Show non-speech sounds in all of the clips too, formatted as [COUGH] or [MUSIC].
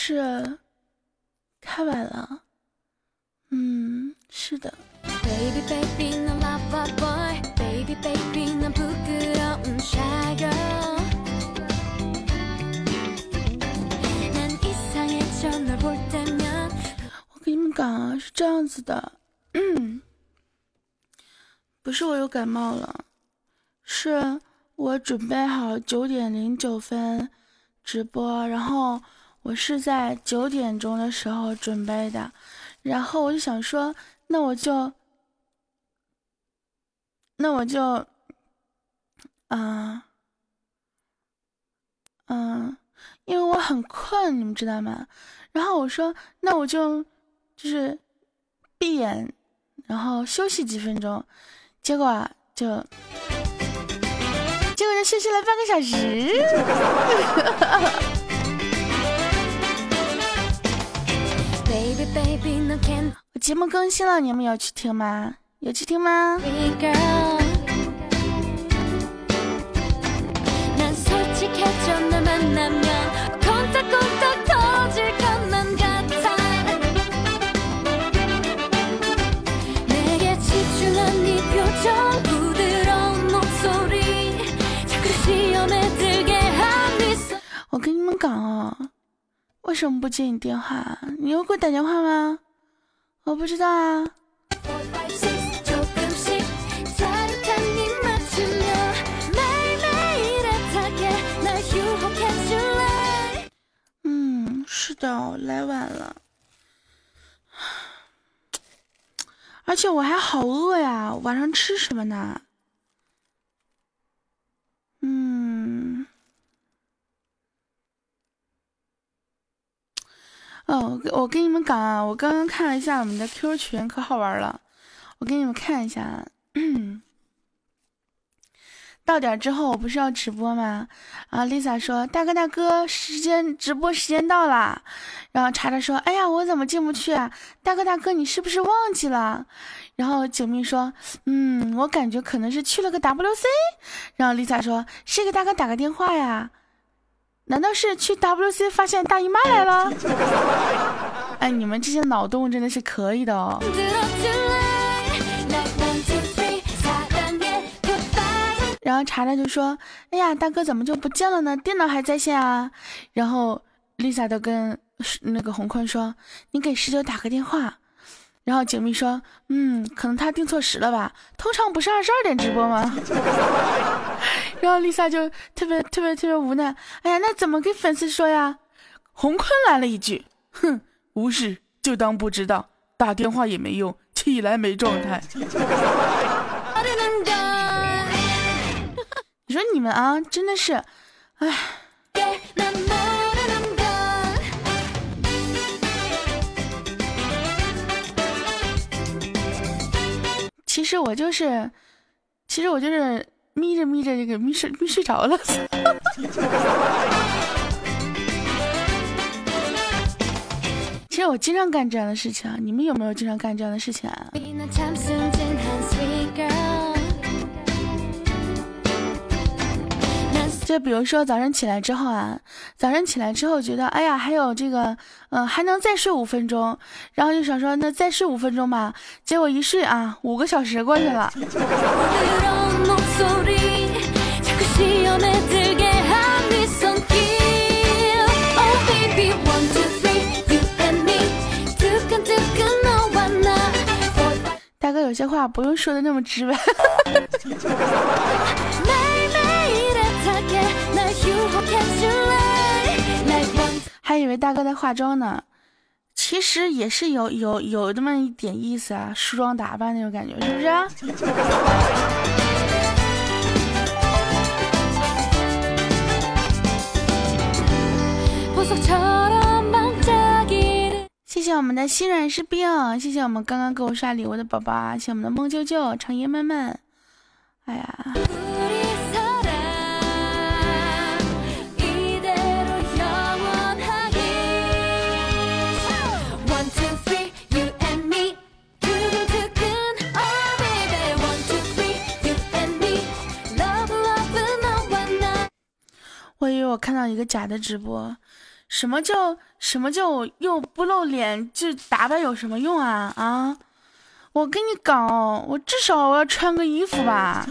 是开晚了？嗯，是的。我给你们讲啊，是这样子的，不是我又感冒了，是我准备好九点零九分直播，然后我是在九点钟的时候准备的，然后我就想说，那我就，那我就，啊，嗯，因为我很困，你们知道吗？然后我说，那我就，就是闭眼，然后休息几分钟。结果啊，就结果就休息了半个小时。[LAUGHS] 我节目更新了，你们有去听吗？有去听吗？我跟你们讲哦，为什么不接你电话？你有给我打电话吗？我不知道啊。嗯，是的，来晚了，而且我还好饿呀，晚上吃什么呢？嗯。哦，我跟你们讲啊，我刚刚看了一下我们的 QQ 群，可好玩了。我给你们看一下，到点之后我不是要直播吗？啊，Lisa 说：“大哥大哥，时间直播时间到了。”然后查查说：“哎呀，我怎么进不去啊？”大哥大哥，你是不是忘记了？然后九蜜说：“嗯，我感觉可能是去了个 WC。”然后 Lisa 说：“谁给大哥打个电话呀？”难道是去 WC 发现大姨妈来了？[LAUGHS] 哎，你们这些脑洞真的是可以的哦。然后查查就说：“哎呀，大哥怎么就不见了呢？电脑还在线啊。”然后 Lisa 都跟那个红坤说：“你给十九打个电话。”然后景蜜说：“嗯，可能他定错时了吧？通常不是二十二点直播吗？” [LAUGHS] 然后丽萨就特别特别特别无奈。哎呀，那怎么给粉丝说呀？洪坤来了一句：“哼，无事，就当不知道。打电话也没用，起来没状态。[LAUGHS] ”你说你们啊，真的是，哎。其实我就是，其实我就是眯着眯着就给眯睡眯睡着了。[LAUGHS] 其实我经常干这样的事情啊，你们有没有经常干这样的事情啊？比如说早上起来之后啊，早上起来之后觉得哎呀还有这个，嗯还能再睡五分钟，然后就想说那再睡五分钟吧，结果一睡啊五个小时过去了。大哥有些话不用说的那么直白。[LAUGHS] 还以为大哥在化妆呢，其实也是有有有那么一点意思啊，梳妆打扮那种感觉，是不是？谢谢我们的心软是病，谢谢我们刚刚给我刷礼物的宝宝，谢谢我们的梦啾啾、长夜漫漫，哎呀。我以为我看到一个假的直播，什么叫什么叫又不露脸？就打扮有什么用啊啊！我跟你讲，我至少我要穿个衣服吧。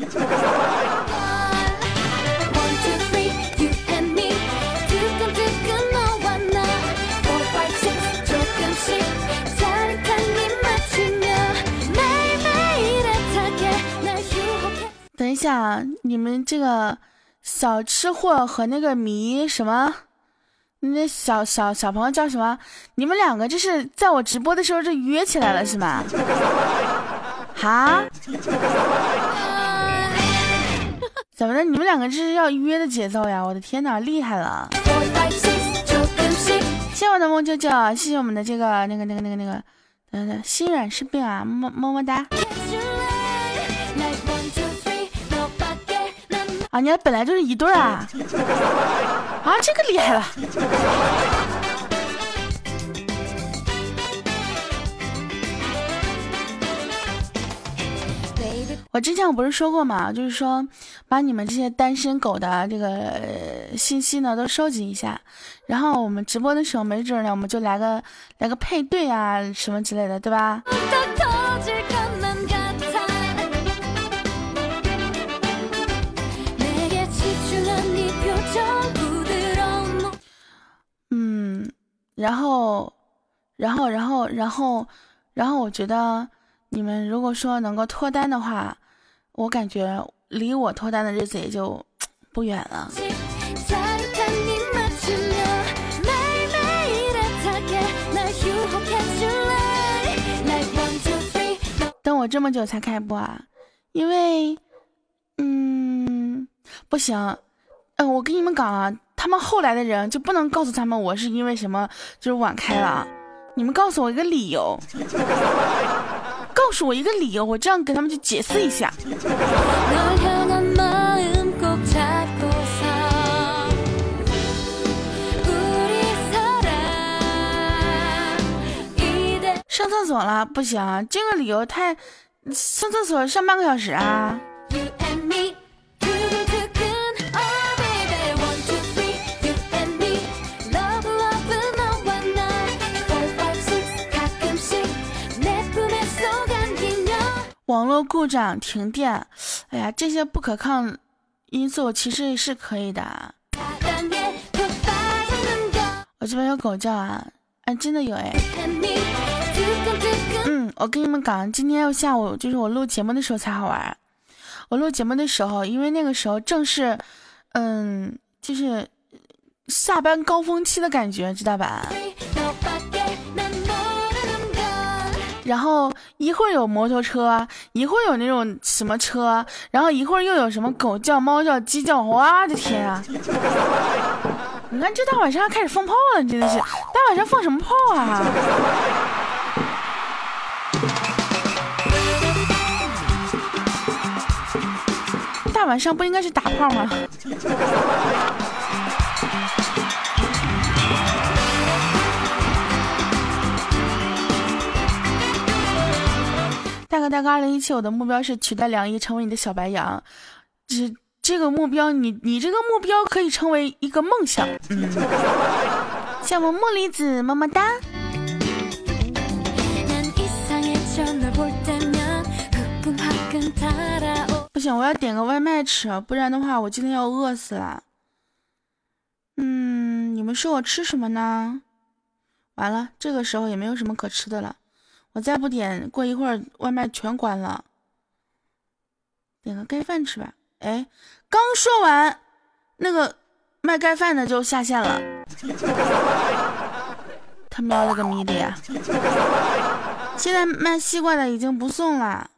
等一下，你们这个小吃货和那个迷什么，那小小小朋友叫什么？你们两个这是在我直播的时候就约起来了是吗？哈？怎么的？你们两个这是要约的节奏呀？我的天哪，厉害了！谢谢我的梦舅舅，谢谢我们的这个那个那个那个那个，嗯，心软是病啊，么么么哒。啊，你俩本来就是一对啊！[LAUGHS] 啊，这个厉害了。我之前我不是说过嘛，就是说把你们这些单身狗的这个信息呢都收集一下，然后我们直播的时候没准呢我们就来个来个配对啊什么之类的，对吧？然后，然后，然后，然后，然后，我觉得你们如果说能够脱单的话，我感觉离我脱单的日子也就 [TSK] 不远了。等我这么久才开播啊，因为，嗯，不行，嗯，我跟你们讲啊。他们后来的人就不能告诉他们我是因为什么就是晚开了，你们告诉我一个理由，告诉我一个理由，我这样给他们去解释一下。上厕所了，不行，这个理由太，上厕所上半个小时啊。网络故障、停电，哎呀，这些不可抗因素其实是可以的。我这边有狗叫啊，哎，真的有哎。嗯，我跟你们讲，今天要下午就是我录节目的时候才好玩。我录节目的时候，因为那个时候正是，嗯，就是下班高峰期的感觉，知道吧？然后一会儿有摩托车，一会儿有那种什么车，然后一会儿又有什么狗叫、猫叫、鸡叫，我的天啊！你看这大晚上开始放炮了，真的是大晚上放什么炮啊？大晚上不应该是打炮吗？大哥大哥，二零一七，我的目标是取代梁一，成为你的小白羊。这这个目标，你你这个目标可以成为一个梦想。[LAUGHS] 嗯，谢我茉莉子，么么哒。不行，我要点个外卖吃，不然的话，我今天要饿死了。嗯，你们说我吃什么呢？完了，这个时候也没有什么可吃的了。我再不点，过一会儿外卖全关了。点个盖饭吃吧。哎，刚说完，那个卖盖饭的就下线了。他喵了个咪的呀！现在卖西瓜的已经不送了。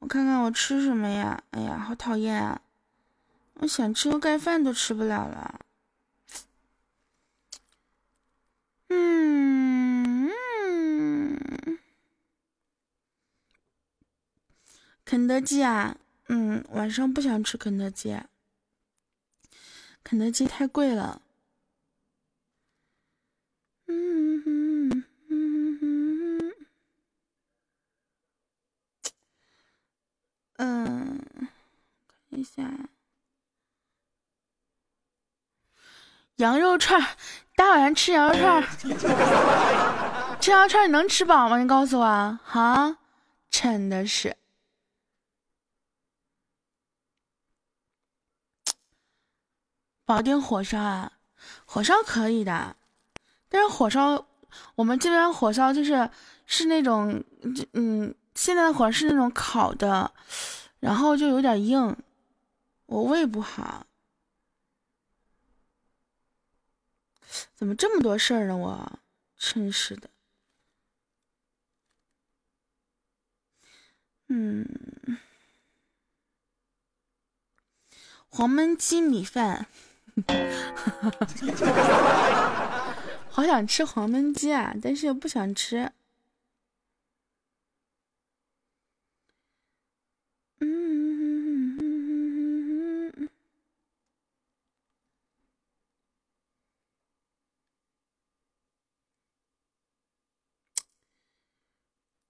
我看看我吃什么呀？哎呀，好讨厌啊！我想吃个盖饭都吃不了了。嗯。肯德基啊，嗯，晚上不想吃肯德基，肯德基太贵了。嗯嗯，看一下，羊肉串，大晚上吃羊肉串，[LAUGHS] 吃羊肉串你能吃饱吗？你告诉我，哈，真的是。保定火烧啊，火烧可以的，但是火烧我们这边火烧就是是那种，嗯，现在的火烧是那种烤的，然后就有点硬，我胃不好。怎么这么多事儿呢？我真是的。嗯，黄焖鸡米饭。[LAUGHS] 好想吃黄焖鸡啊，但是又不想吃。嗯，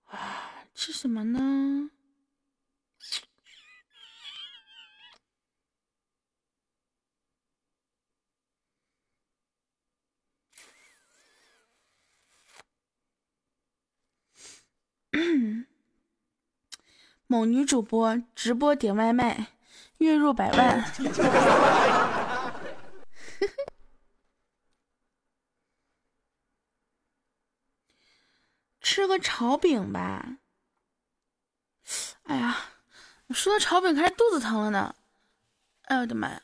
啊，吃什么呢？某女主播直播点外卖，月入百万。[LAUGHS] 吃个炒饼吧。哎呀，说到炒饼，开始肚子疼了呢。哎呦我的妈呀！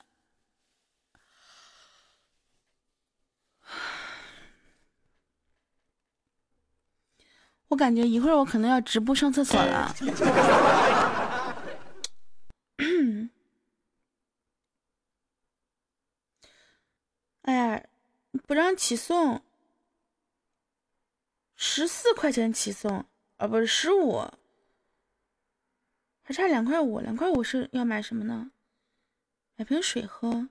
我感觉一会儿我可能要直播上厕所了。[COUGHS] 哎呀，不让起送，十四块钱起送，啊，不是十五，还差两块五，两块五是要买什么呢？买瓶水喝，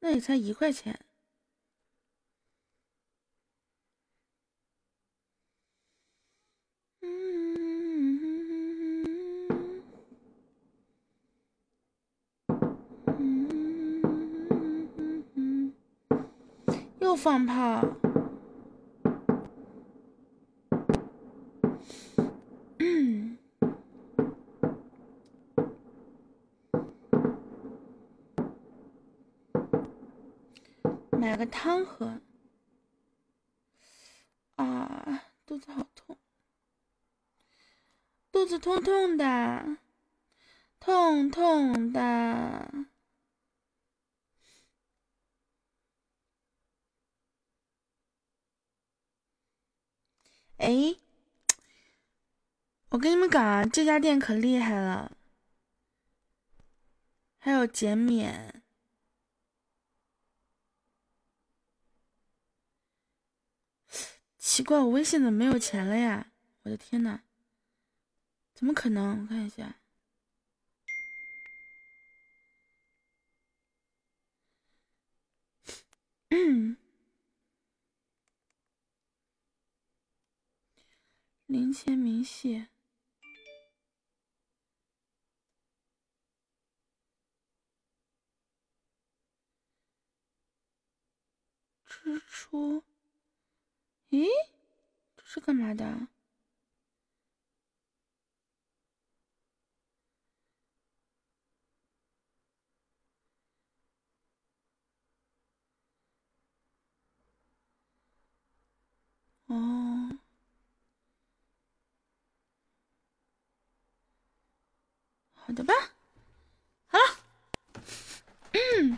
那也才一块钱。又放炮！买个汤喝。啊，肚子好痛，肚子痛痛的，痛痛的。哎，我跟你们讲啊，这家店可厉害了，还有减免。奇怪，我微信怎么没有钱了呀？我的天呐，怎么可能？我看一下。[CLEARS THROAT] 零钱明细，支出？咦，这是干嘛的？哦。好的吧，好了，嗯，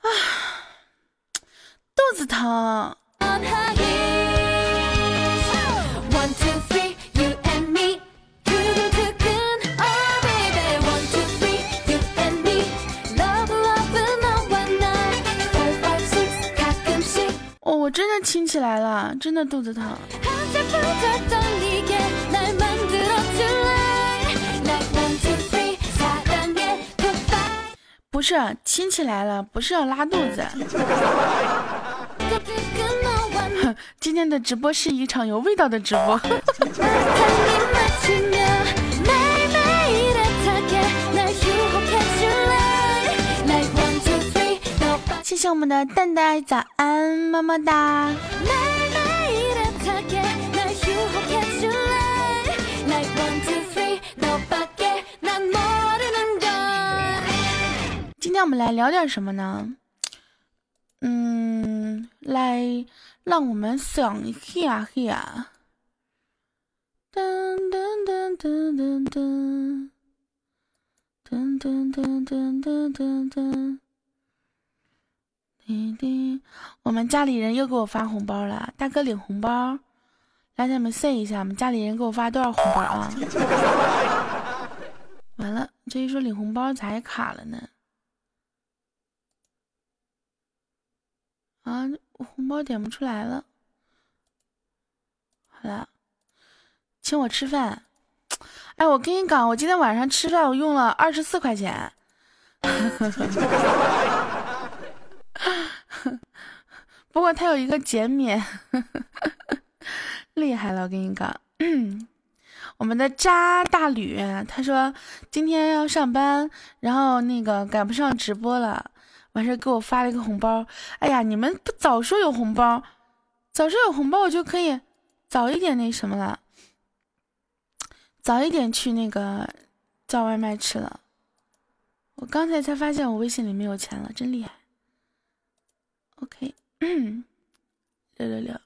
啊，肚子疼。哦，我真的亲起来了，真的肚子疼。是亲戚来了，不是要拉肚子。[LAUGHS] 今天的直播是一场有味道的直播。[LAUGHS] 谢谢我们的蛋蛋早安，么么哒。天我们来聊点什么呢？嗯，来让我们想一下下。噔噔噔噔噔噔。噔噔噔噔噔噔噔，滴滴，我们家里人又给我发红包了，大哥领红包，来咱们算一下，我们家里人给我发多少红包啊？[LAUGHS] 完了，这一说领红包咋还卡了呢？啊，红包点不出来了。好了，请我吃饭。哎，我跟你讲，我今天晚上吃饭，我用了二十四块钱。[LAUGHS] 不过他有一个减免，厉害了！我跟你讲，我们的渣大吕他说今天要上班，然后那个赶不上直播了，完事给我发了一个红包。哎呀，你们不早说有红包，早说有红包，我就可以早一点那什么了。早一点去那个叫外卖吃了，我刚才才发现我微信里没有钱了，真厉害。OK，[CLEARS THROAT] 六六六。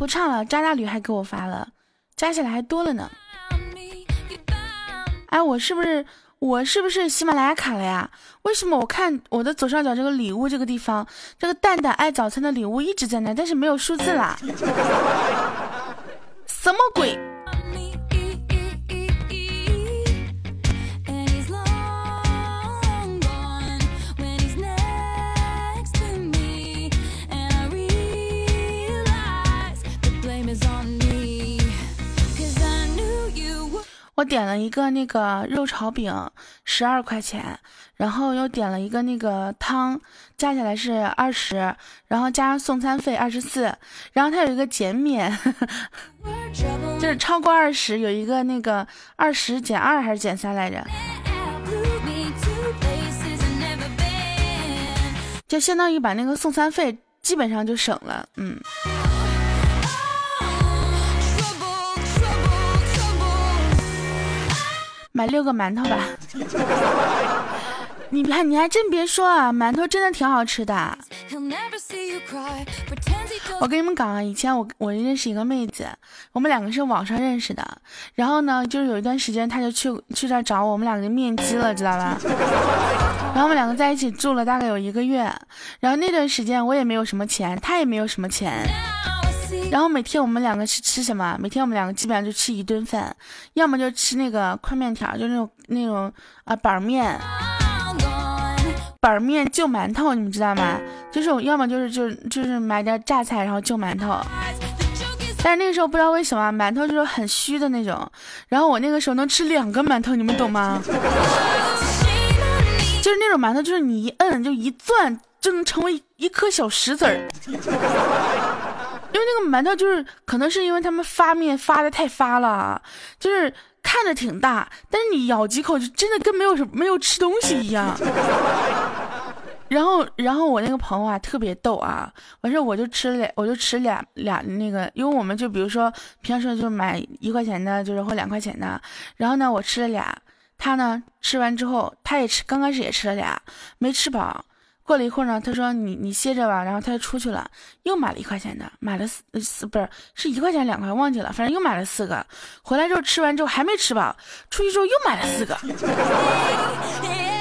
不唱了，渣渣女还给我发了，加起来还多了呢。哎，我是不是？我是不是喜马拉雅卡了呀？为什么我看我的左上角这个礼物这个地方，这个蛋蛋爱早餐的礼物一直在那，但是没有数字啦？什么鬼？我点了一个那个肉炒饼，十二块钱，然后又点了一个那个汤，加起来是二十，然后加上送餐费二十四，然后它有一个减免，[LAUGHS] 就是超过二十有一个那个二十减二还是减三来着，就相当于把那个送餐费基本上就省了，嗯。买六个馒头吧，[LAUGHS] 你看，你还真别说啊，馒头真的挺好吃的。我跟你们讲啊，以前我我认识一个妹子，我们两个是网上认识的，然后呢，就是有一段时间，她就去去这找我，我们两个就面基了，知道吧？[LAUGHS] 然后我们两个在一起住了大概有一个月，然后那段时间我也没有什么钱，她也没有什么钱。然后每天我们两个是吃什么？每天我们两个基本上就吃一顿饭，要么就吃那个宽面条，就那种那种啊板面，板面就馒头，你们知道吗？就是要么就是就就是买点榨菜，然后就馒头。但是那个时候不知道为什么馒头就是很虚的那种，然后我那个时候能吃两个馒头，你们懂吗？就是那种馒头，就是你一摁就一攥就能成为一颗小石子儿。因为那个馒头就是，可能是因为他们发面发的太发了，就是看着挺大，但是你咬几口就真的跟没有什没有吃东西一样。然后，然后我那个朋友啊特别逗啊，完事我就吃了，我就吃俩俩那个，因为我们就比如说平时就买一块钱的，就是或两块钱的，然后呢我吃了俩，他呢吃完之后他也吃，刚开始也吃了俩，没吃饱。过了一会儿呢，他说你你歇着吧，然后他就出去了，又买了一块钱的，买了四四不是是一块钱两块忘记了，反正又买了四个，回来之后吃完之后还没吃饱，出去之后又买了四个。[LAUGHS]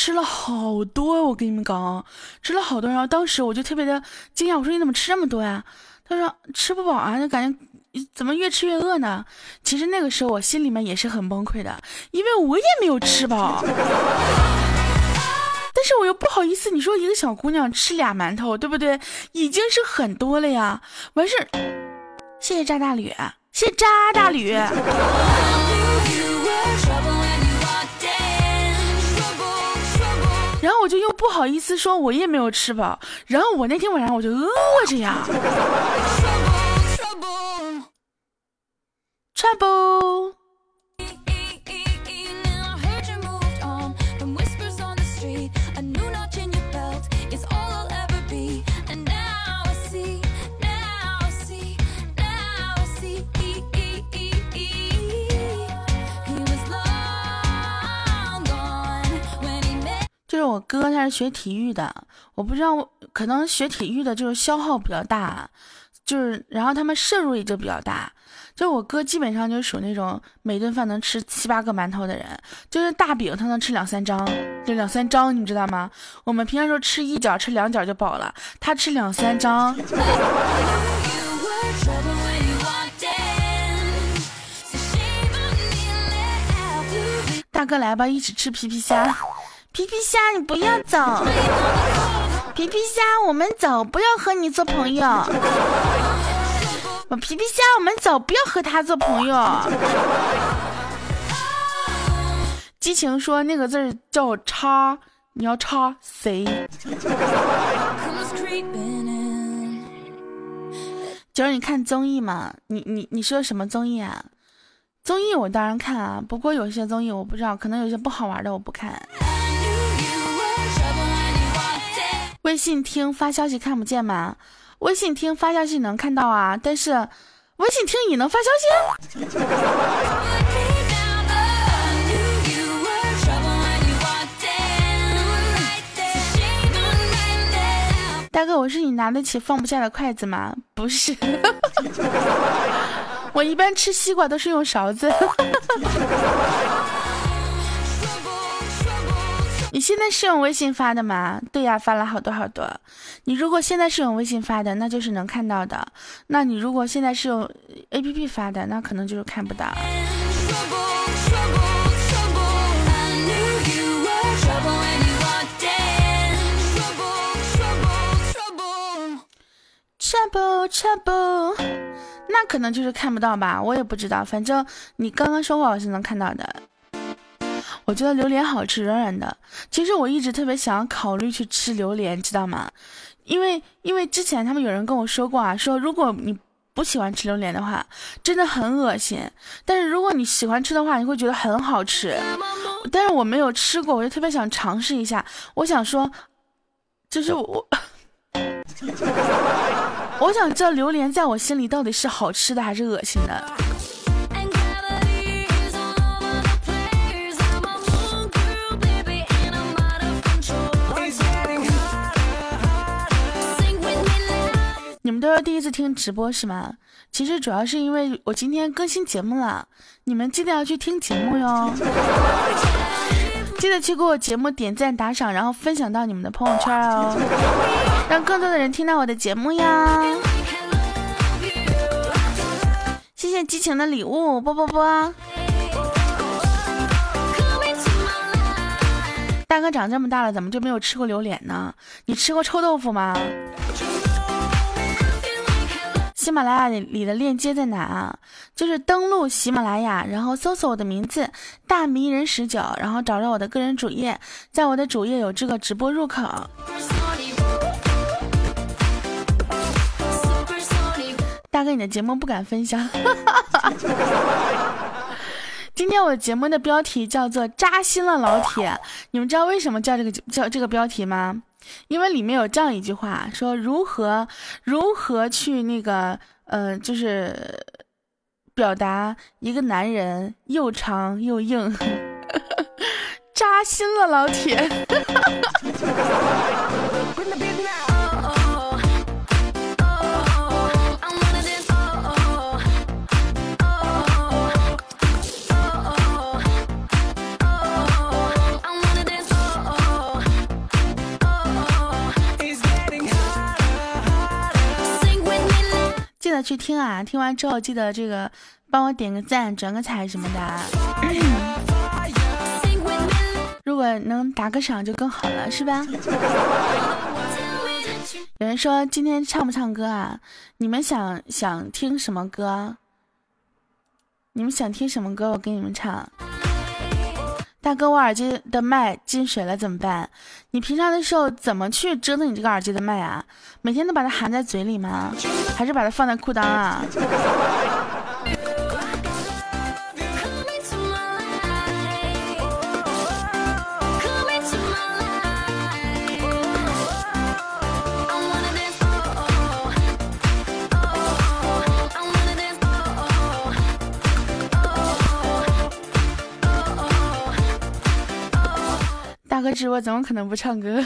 吃了好多，我跟你们讲，吃了好多。然后当时我就特别的惊讶，我说你怎么吃这么多呀？他说吃不饱啊，就感觉怎么越吃越饿呢？其实那个时候我心里面也是很崩溃的，因为我也没有吃饱，但是我又不好意思。你说一个小姑娘吃俩馒头，对不对？已经是很多了呀。完事，谢谢渣大吕，谢谢渣大吕。然后我就又不好意思说，我也没有吃饱。然后我那天晚上我就饿着呀。Trouble。是我哥，他是学体育的，我不知道，可能学体育的就是消耗比较大，就是然后他们摄入也就比较大。就我哥基本上就属那种每顿饭能吃七八个馒头的人，就是大饼他能吃两三张，就两三张，你知道吗？我们平常说吃一角、吃两角就饱了，他吃两三张。大哥来吧，一起吃皮皮虾。皮皮虾，你不要走！皮皮虾，我们走，不要和你做朋友。我皮皮虾，我们走，不要和他做朋友。激情说那个字儿叫叉，你要叉谁？就是你看综艺嘛，你你你说什么综艺啊？综艺我当然看啊，不过有些综艺我不知道，可能有些不好玩的我不看。微信听发消息看不见吗？微信听发消息能看到啊，但是微信听你能发消息？大哥，我是你拿得起放不下的筷子吗？不是，[LAUGHS] 我一般吃西瓜都是用勺子。你现在是用微信发的吗？对呀，发了好多好多。你如果现在是用微信发的，那就是能看到的。那你如果现在是用 A P P 发的，那可能就是看不到。Trouble trouble，那可能就是看不到吧？我也不知道，反正你刚刚说话我是能看到的。我觉得榴莲好吃，软软的。其实我一直特别想考虑去吃榴莲，知道吗？因为因为之前他们有人跟我说过啊，说如果你不喜欢吃榴莲的话，真的很恶心。但是如果你喜欢吃的话，你会觉得很好吃。但是我没有吃过，我就特别想尝试一下。我想说，就是我，我想知道榴莲在我心里到底是好吃的还是恶心的。你们都是第一次听直播是吗？其实主要是因为我今天更新节目了，你们记得要去听节目哟，[LAUGHS] 记得去给我节目点赞打赏，然后分享到你们的朋友圈哦，让更多的人听到我的节目呀。谢谢激情的礼物，啵啵啵。大哥长这么大了，怎么就没有吃过榴莲呢？你吃过臭豆腐吗？喜马拉雅里的链接在哪啊？就是登录喜马拉雅，然后搜索我的名字大迷人十九，然后找到我的个人主页，在我的主页有这个直播入口。大哥，你的节目不敢分享。[LAUGHS] 今天我节目的标题叫做扎心了老铁，你们知道为什么叫这个叫这个标题吗？因为里面有这样一句话，说如何如何去那个，呃，就是表达一个男人又长又硬，[LAUGHS] 扎心了，老铁。[LAUGHS] 记得去听啊！听完之后记得这个帮我点个赞、转个彩什么的。[CLEARS THROAT] 如果能打个赏就更好了，是吧？[LAUGHS] 有人说今天唱不唱歌啊？你们想想听什么歌？你们想听什么歌，我给你们唱。大哥，我耳机的麦进水了怎么办？你平常的时候怎么去折腾你这个耳机的麦啊？每天都把它含在嘴里吗？还是把它放在裤裆啊？大哥直播怎么可能不唱歌？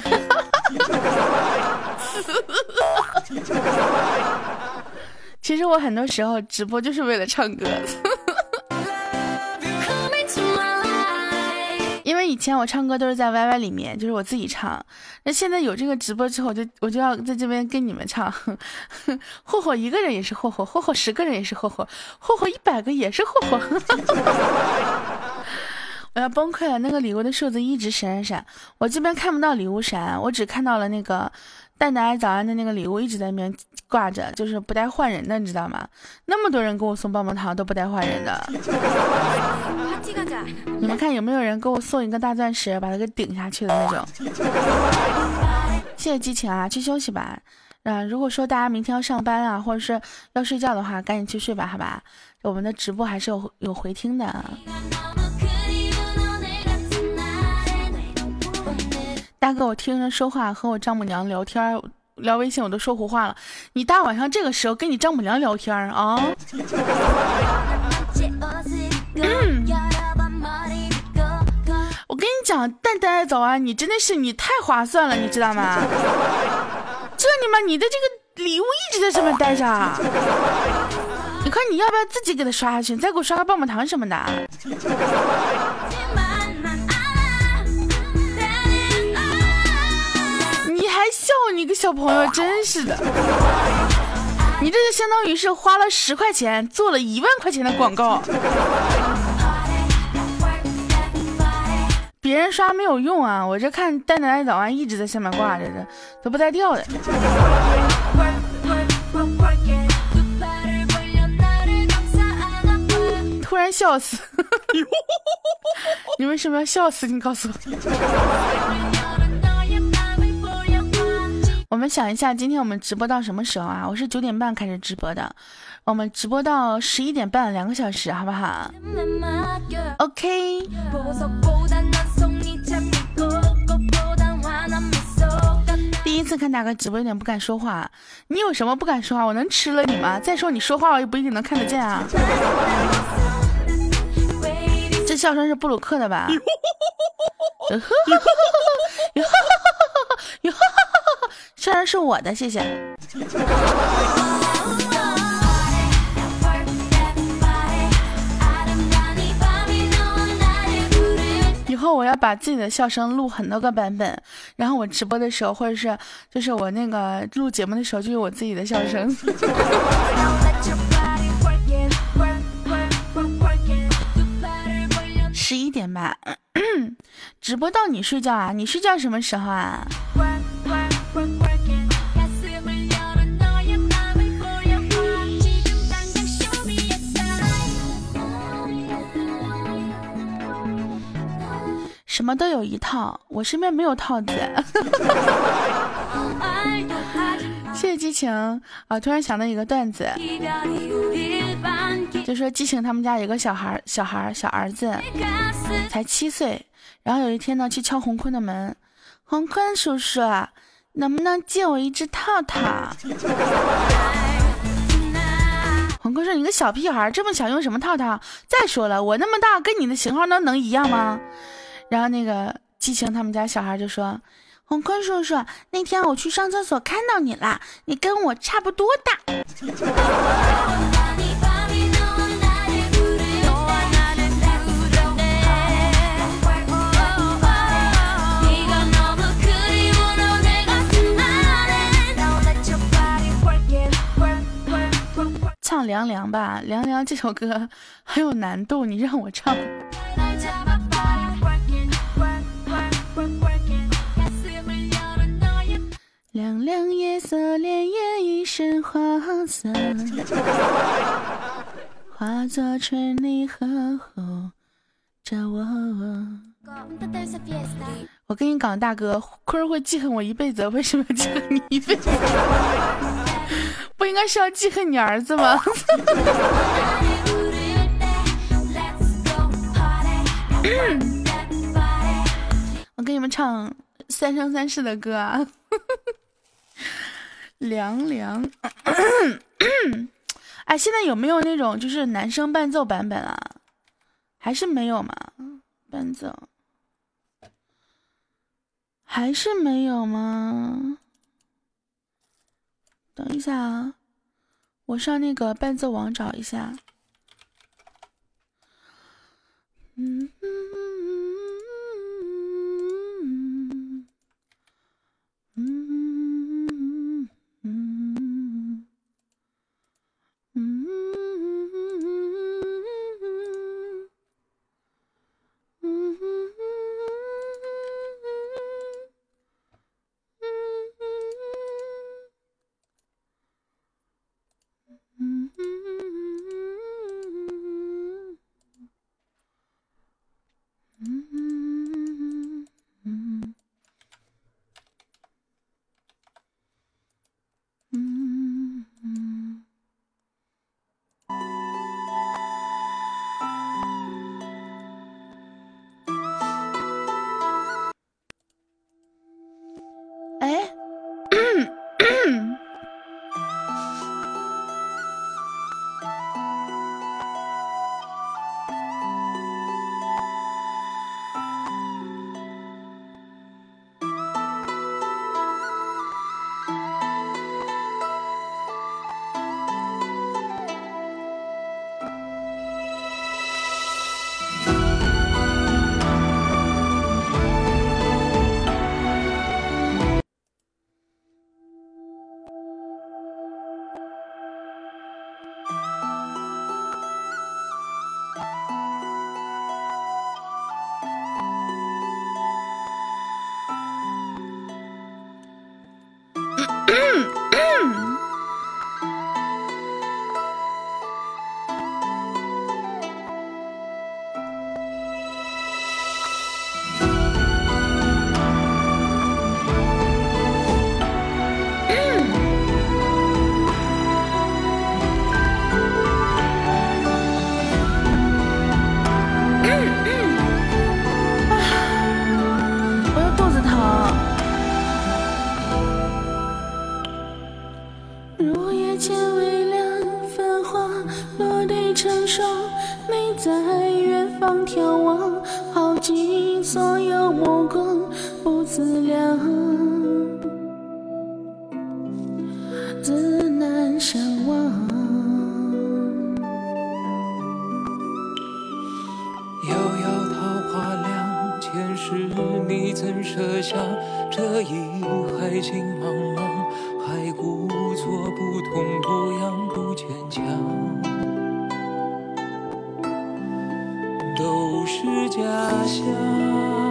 其实我很多时候直播就是为了唱歌，因为以前我唱歌都是在 YY 里面，就是我自己唱。那现在有这个直播之后，我就我就要在这边跟你们唱。霍霍一个人也是霍霍，霍霍十个人也是霍霍，霍霍一百个也是霍霍。我要崩溃了！那个礼物的数字一直闪闪闪，我这边看不到礼物闪，我只看到了那个蛋蛋早安的那个礼物一直在那边挂着，就是不带换人的，你知道吗？那么多人给我送棒棒糖都不带换人的，你们看有没有人给我送一个大钻石，把它给顶下去的那种？谢谢激情啊，去休息吧。啊，如果说大家明天要上班啊，或者是要睡觉的话，赶紧去睡吧，好吧？我们的直播还是有有回听的。大哥，我听人说话和我丈母娘聊天，聊微信我都说胡话了。你大晚上这个时候跟你丈母娘聊天啊？嗯我跟你讲，蛋蛋早安，你真的是你太划算了，你知道吗？这你妈你的这个礼物一直在上面待着，你看你要不要自己给他刷下去？再给我刷个棒棒糖什么的。笑你个小朋友，真是的！你这就相当于是花了十块钱做了一万块钱的广告。别人刷没有用啊，我这看蛋蛋爱早安一直在下面挂着的，都不带掉的。突然笑死！[LAUGHS] 你为什么要笑死？你告诉我。我们想一下，今天我们直播到什么时候啊？我是九点半开始直播的，我们直播到十一点半，两个小时，好不好？OK。第一次看大哥直播，有点不敢说话。你有什么不敢说话？我能吃了你吗？再说你说话，我也不一定能看得见啊。这笑声是布鲁克的吧？虽然是我的，谢谢。[LAUGHS] 以后我要把自己的笑声录很多个版本，然后我直播的时候，或者是就是我那个录节目的时候，就有我自己的笑声。[LAUGHS] 十一点半，[COUGHS] 直播到你睡觉啊？你睡觉什么时候啊？什么都有一套，我身边没有套子。[LAUGHS] 谢谢激情啊！突然想到一个段子，就说激情他们家有个小孩，小孩小儿子才七岁，然后有一天呢去敲洪坤的门，洪坤叔叔能不能借我一只套套？[LAUGHS] 洪坤说你个小屁孩这么小用什么套套？再说了我那么大跟你的型号那能一样吗？然后那个激情他们家小孩就说：“洪坤叔叔，那天我去上厕所看到你啦，你跟我差不多大。”凉凉吧，凉凉这首歌 [LAUGHS] 很有难度，你让我唱。凉凉夜色，潋滟一身黄色，化作春泥呵护着我。我跟你讲，大哥，坤儿会记恨我一辈子。为什么记恨你一辈子？不应该是要记恨你儿子吗？[LAUGHS] 我给你们唱《三生三世》的歌啊，[LAUGHS] 凉凉。[COUGHS] 哎，现在有没有那种就是男生伴奏版本啊？还是没有吗？伴奏还是没有吗？等一下啊，我上那个伴奏网找一下。嗯嗯嗯前世你怎舍下这一海情茫茫，还故作不痛不痒不坚强，都是假象。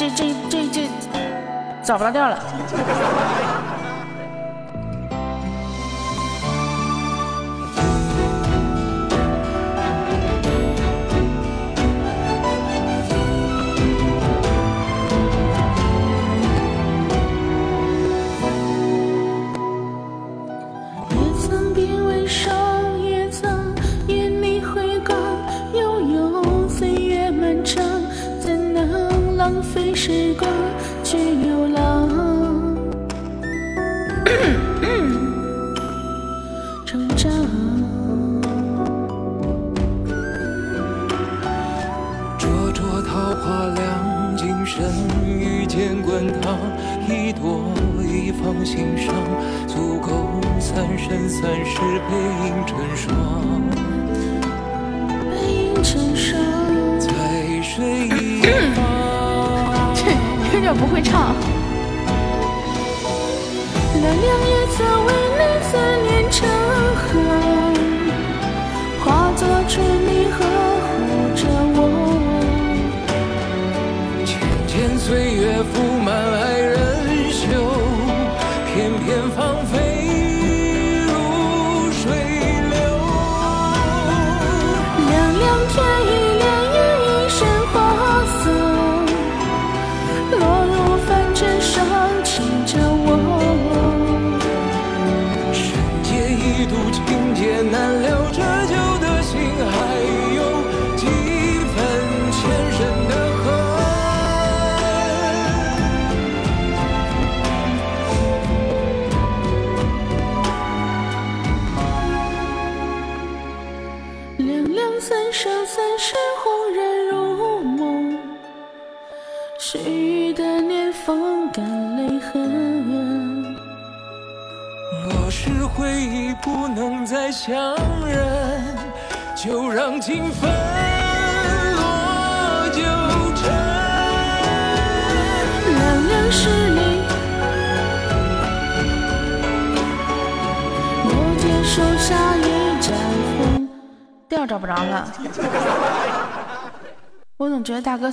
这这这这找不着调了。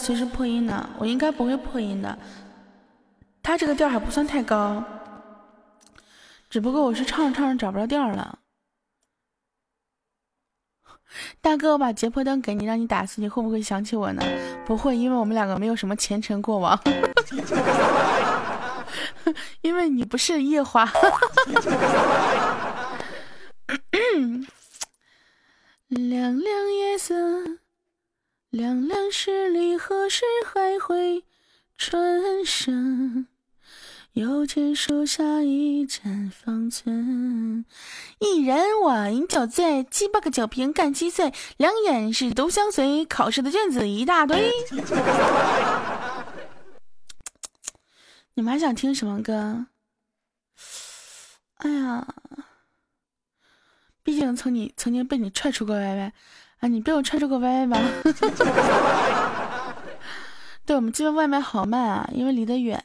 随时破音呢，我应该不会破音的。他这个调还不算太高，只不过我是唱着唱着找不着调了。大哥，我把结魄灯给你，让你打死，你会不会想起我呢？不会，因为我们两个没有什么前尘过往。[LAUGHS] 因为你不是夜华。[COUGHS] 凉凉夜色，凉凉十里，何时还会春生？又见树下一盏方寸，一人我饮酒醉，七八个酒瓶干七岁，两眼是独相随，考试的卷子一大堆。[LAUGHS] 你们还想听什么歌？哎呀！毕竟曾你曾经被你踹出过歪歪，啊，你被我踹出个歪歪吧？[LAUGHS] 对我们这边外卖好慢啊，因为离得远，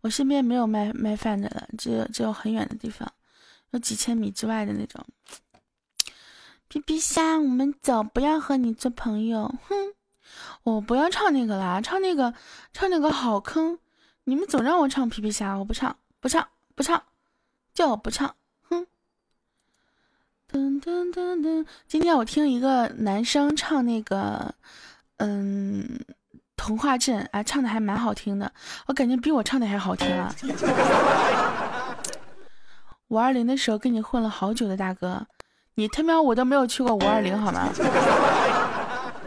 我身边没有卖卖饭的了，只有只有很远的地方，有几千米之外的那种。皮皮虾，我们走，不要和你做朋友。哼，我不要唱那个啦，唱那个唱那个好坑，你们总让我唱皮皮虾，我不唱，不唱，不唱，叫我不唱。噔噔噔噔！今天我听一个男生唱那个，嗯，《童话镇》啊，唱的还蛮好听的，我感觉比我唱的还好听啊。五二零的时候跟你混了好久的大哥，你他喵我都没有去过五二零好吗？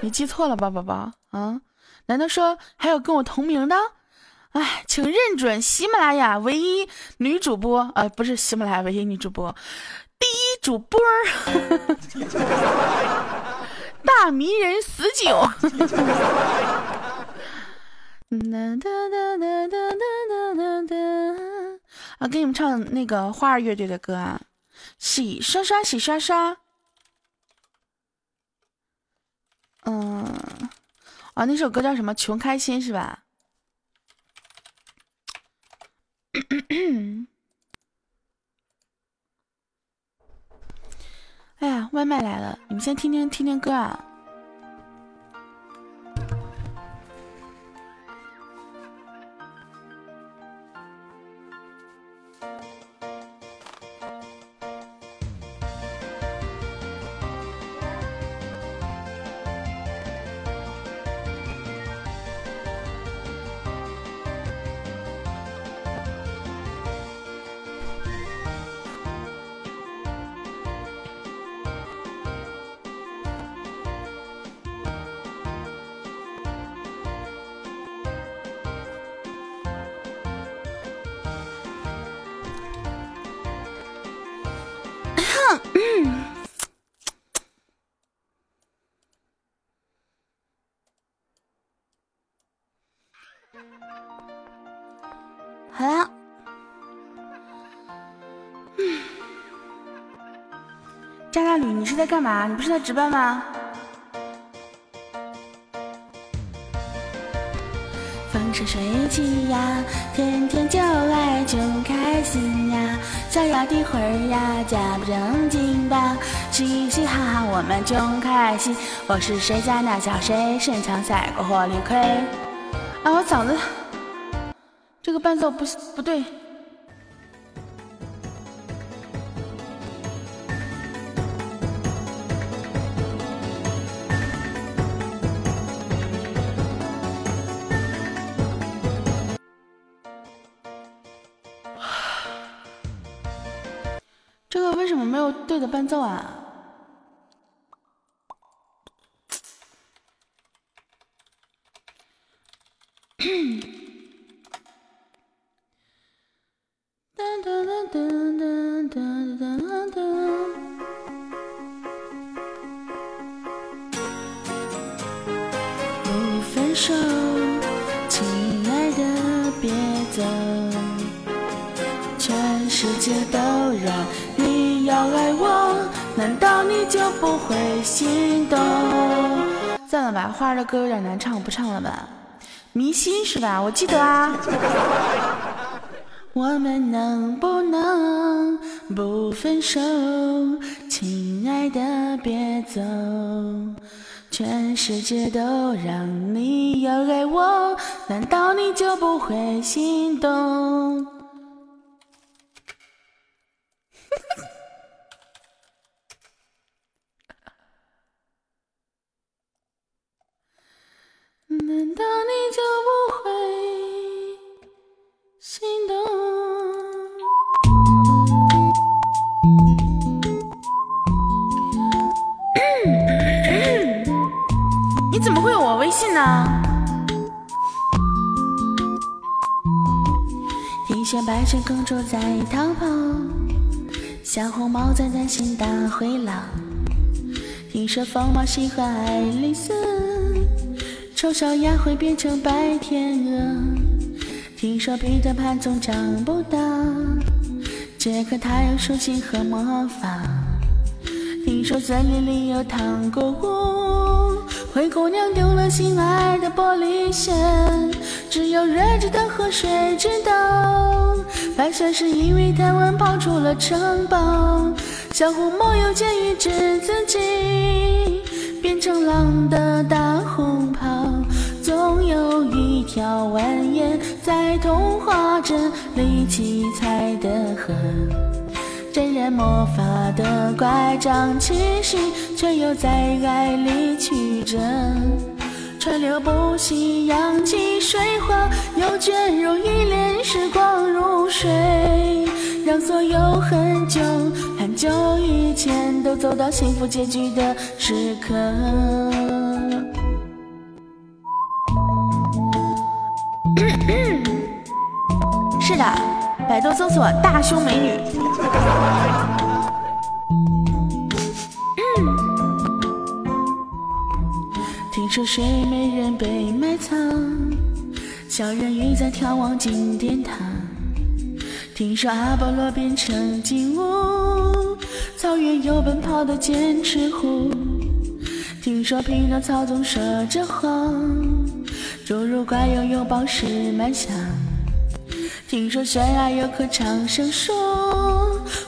你记错了吧，宝宝啊？难道说还有跟我同名的？哎，请认准喜马拉雅唯一女主播，呃，不是喜马拉雅唯一女主播。第一主播 [LAUGHS] 大迷人十九 [LAUGHS] 给你们唱那个花儿乐队的歌啊。洗刷刷洗刷刷。嗯。啊那首歌叫什么穷开心是吧？[COUGHS] 哎呀，外卖来了，你们先听听听听歌啊。在干嘛？你不是在值班吗？风生水起呀，天天就爱就开心呀，逍遥的魂儿呀，假不正经吧，嘻嘻哈哈我们就开心。我是谁家那小谁，身强赛过火力亏。啊，我嗓子这个伴奏不不对。么没有对的伴奏啊？花儿的歌有点难唱，不唱了吧。迷心是吧？我记得啊。[LAUGHS] 我们能不能不分手？亲爱的，别走。全世界都让你要爱我，难道你就不会心动？[LAUGHS] 难道你就不会心动？你怎么会有我微信呢？听说白雪公主在逃跑，小红帽在担心大灰狼。听说疯帽喜欢爱丽丝。丑小鸭会变成白天鹅。听说彼得潘总长不大，杰克他有书信和魔法。听说森林里有糖果屋，灰姑娘丢了心爱的玻璃鞋，只有睿智的河水。知道，白雪是因为贪玩跑出了城堡。小红帽又监狱指自己变成狼的大条蜿蜒在童话镇里七彩的河，沾染魔法的乖张气息，却又在爱里曲折。川流不息，扬起水花，又卷入一帘时光如水，让所有很久很久以前都走到幸福结局的时刻。[COUGHS] 是的，百度搜索“大胸美女”。[COUGHS] 听说睡美人被埋藏，小人鱼在眺望金殿堂。听说阿波罗变成金乌，草原有奔跑的剑齿虎。听说匹诺曹总说着谎，侏儒怪拥有宝石满箱。听说悬崖有棵长生树，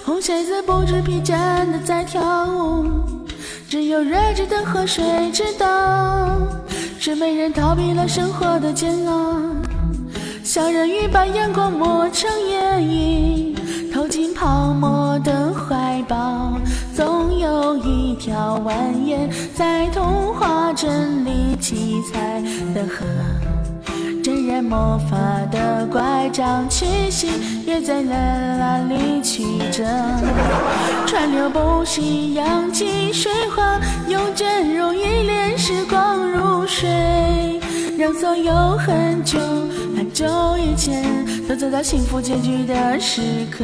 红鞋子不知疲倦的在跳舞。只有睿智的河水知道，睡美人逃避了生活的煎熬。小人鱼把阳光磨成眼影，投进泡沫的怀抱。一条蜿蜒在童话镇里七彩的河，沾染魔法的乖张气息也在那里曲折。川流不息，扬起水花，又卷入一帘时光如水，让所有很久很久以前都走到幸福结局的时刻。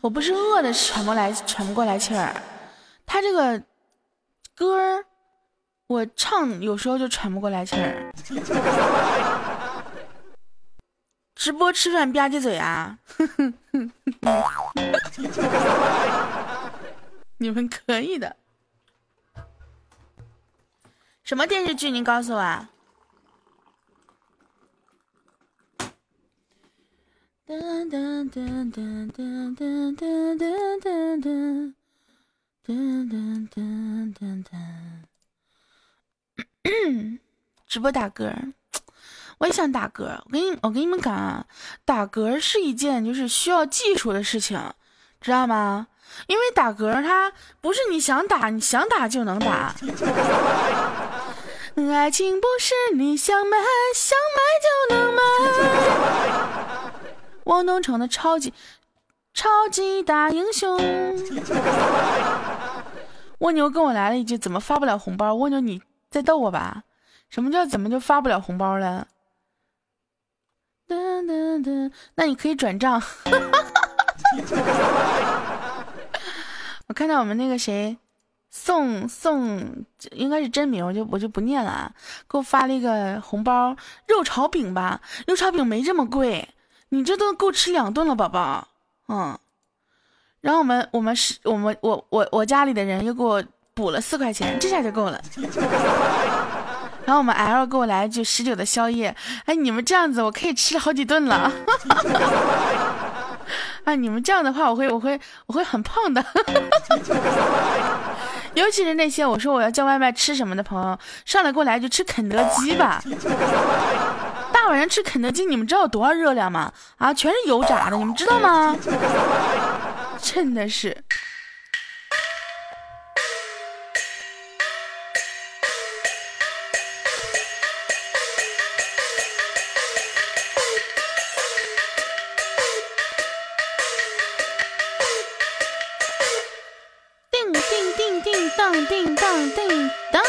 我不是饿的喘不来喘不过来气儿，他这个歌儿我唱有时候就喘不过来气儿。直播吃饭吧唧嘴啊！[LAUGHS] 你们可以的。什么电视剧？您告诉我。啊。噔噔噔噔噔噔噔噔噔噔噔噔噔。直播打嗝，我也想打嗝。我跟你，我跟你们讲啊，打嗝是一件就是需要技术的事情，知道吗？因为打嗝它不是你想打你想打就能打。[LAUGHS] 爱情不是你想买想买就能买。汪东城的超级超级大英雄，[LAUGHS] 蜗牛跟我来了一句：“怎么发不了红包？”蜗牛，你在逗我吧？什么叫怎么就发不了红包了？噔噔噔，那你可以转账。[LAUGHS] 我看到我们那个谁，宋宋应该是真名，我就我就不念了啊，给我发了一个红包，肉炒饼吧？肉炒饼没这么贵。你这都够吃两顿了，宝宝，嗯，然后我们我们是我们我我我家里的人又给我补了四块钱，这下就够了。[LAUGHS] 然后我们 L 给我来一句十九的宵夜，哎，你们这样子我可以吃好几顿了。啊，[LAUGHS] 你们这样的话，我会我会我会很胖的。[LAUGHS] 尤其是那些我说我要叫外卖吃什么的朋友，上来给我来一句吃肯德基吧。晚上吃肯德基，你们知道有多少热量吗？啊，全是油炸的，你们知道吗？[LAUGHS] 真的是。叮叮叮叮当，叮当叮当。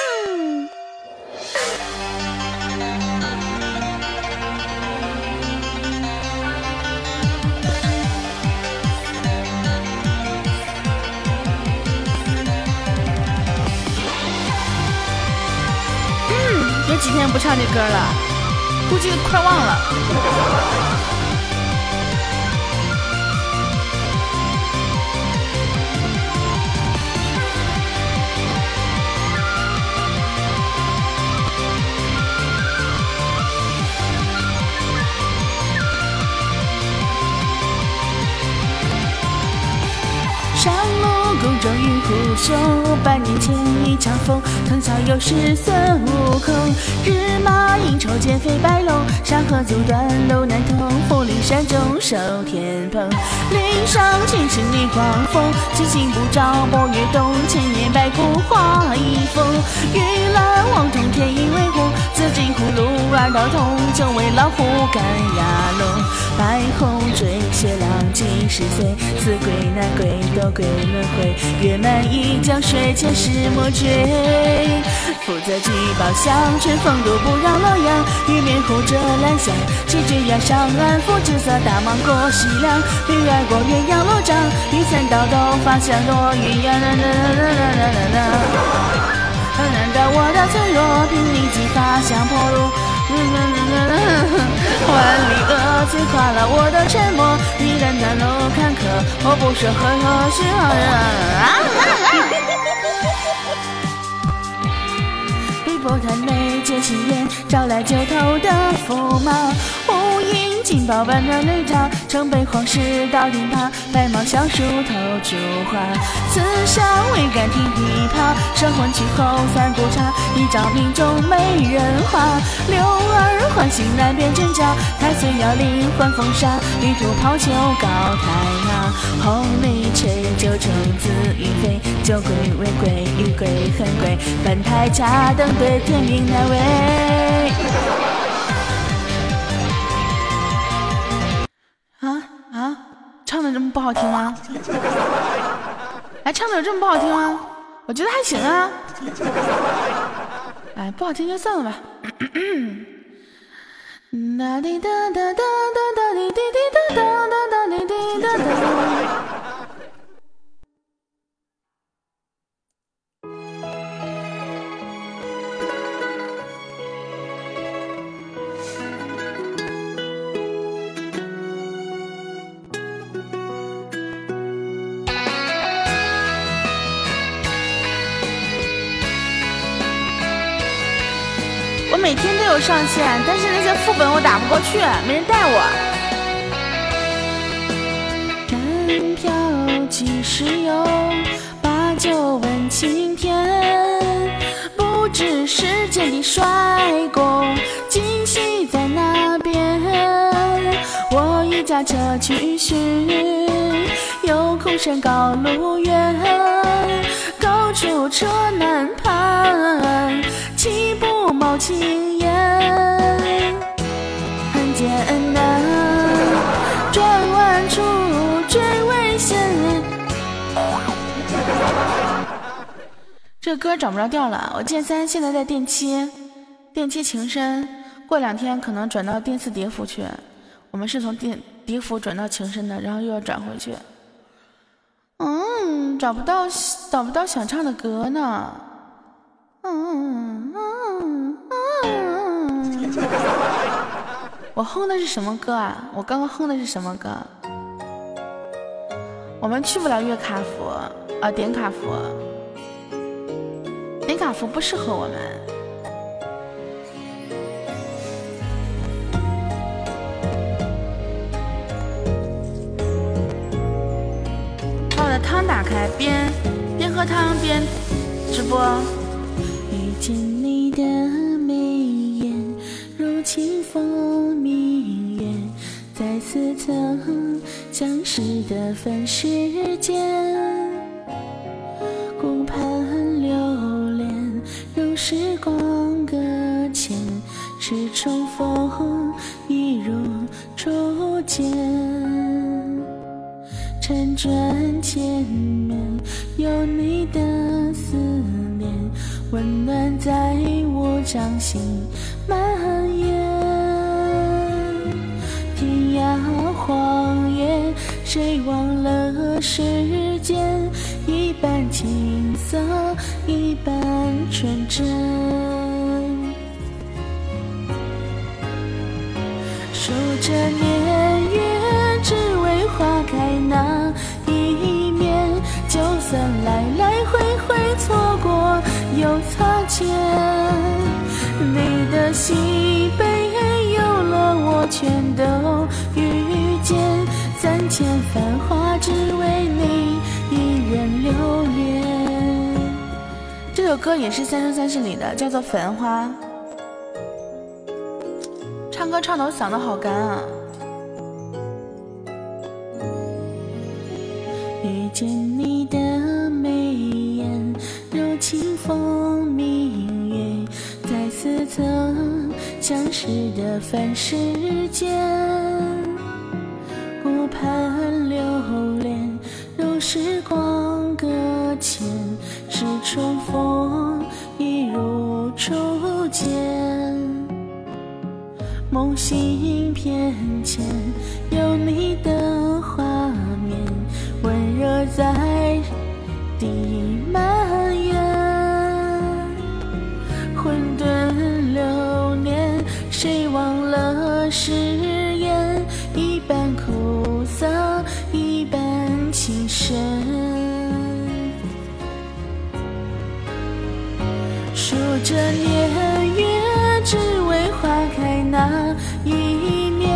不唱这歌了，估计快忘了。终于虎嗅，百年前一场风，藤草又是孙悟空。日马应酬，剑飞白龙，山河阻断路难通。福陵山中守天蓬，岭上尽是女黄风。七星不照破月洞，千年白骨化一峰。玉兰王通天衣为红，紫金葫芦二道通。九尾老虎赶鸭龙，白虹坠血浪几十岁。死鬼难归，多鬼轮回。月满一江水，前世莫追。负责祭宝香，春风度不让洛阳。玉面狐折兰香，七绝崖上岸，扶之色，大蟒过西凉。飞儿过鸳鸯罗帐，玉三道刀发香落，云阳。难道我的脆弱，凭你记发香破入？万里恶摧垮了我的沉默，依然在路坎坷，我不是很何人？碧波潭内结情缘，招来九头的驸马，无影。金宝温暖绿茶，城北皇室到顶塔，白毛小树头烛花。此上未敢听琵琶，神魂去后三顾茶，一朝命中美人花。六耳环醒难辨真假，太岁摇铃换风沙，玉兔抛球高台呀。红梅吹酒虫子欲飞，酒鬼为鬼，玉鬼很贵，翻台茶等对天命难违。啊啊，唱的这么不好听吗？哎，唱的有这么不好听吗？我觉得还行啊。[LAUGHS] 哎，不好听就算了吧。[LAUGHS] 哒滴哒哒哒哒哒滴滴滴哒哒哒哒滴滴哒哒。每天都有上线，但是那些副本我打不过去，没人带我。单飘几时有？把酒问青天。不知世间的帅哥今夕在哪边？我欲驾车去寻，有空山高路远，高处车难攀，起步冒青烟，很艰难，转弯处最危险。这歌找不着调了，我剑三现在在电七，电七情深，过两天可能转到电四蝶府去。我们是从电蝶府转到情深的，然后又要转回去。嗯，找不到找不到想唱的歌呢。嗯嗯嗯。我哼的是什么歌啊？我刚刚哼的是什么歌？我们去不了月卡府啊，点卡府。点卡服不适合我们。把我的汤打开，边边喝汤边直播。见你的眉眼，如清风明月，在似曾相识的凡世间。顾盼流连，如时光搁浅，是重逢，一如初见。辗转千面，有你的思念，温暖在我掌心蔓延。天涯荒野，谁忘了时间？一半青涩，一半纯真。数着年又擦肩，你的喜悲忧乐我全都遇见。三千繁华，只为你一人留恋。这首歌也是《三生三世》里的，叫做《繁花》。唱歌唱的我嗓子好干啊！风明月，在似曾相识的凡世间。顾盼流连，如时光搁浅，是重逢，一如初见。梦醒片前，有你的画面，温热在地蔓谁忘了誓言？一半苦涩一半情深。数着年月只为花开那一面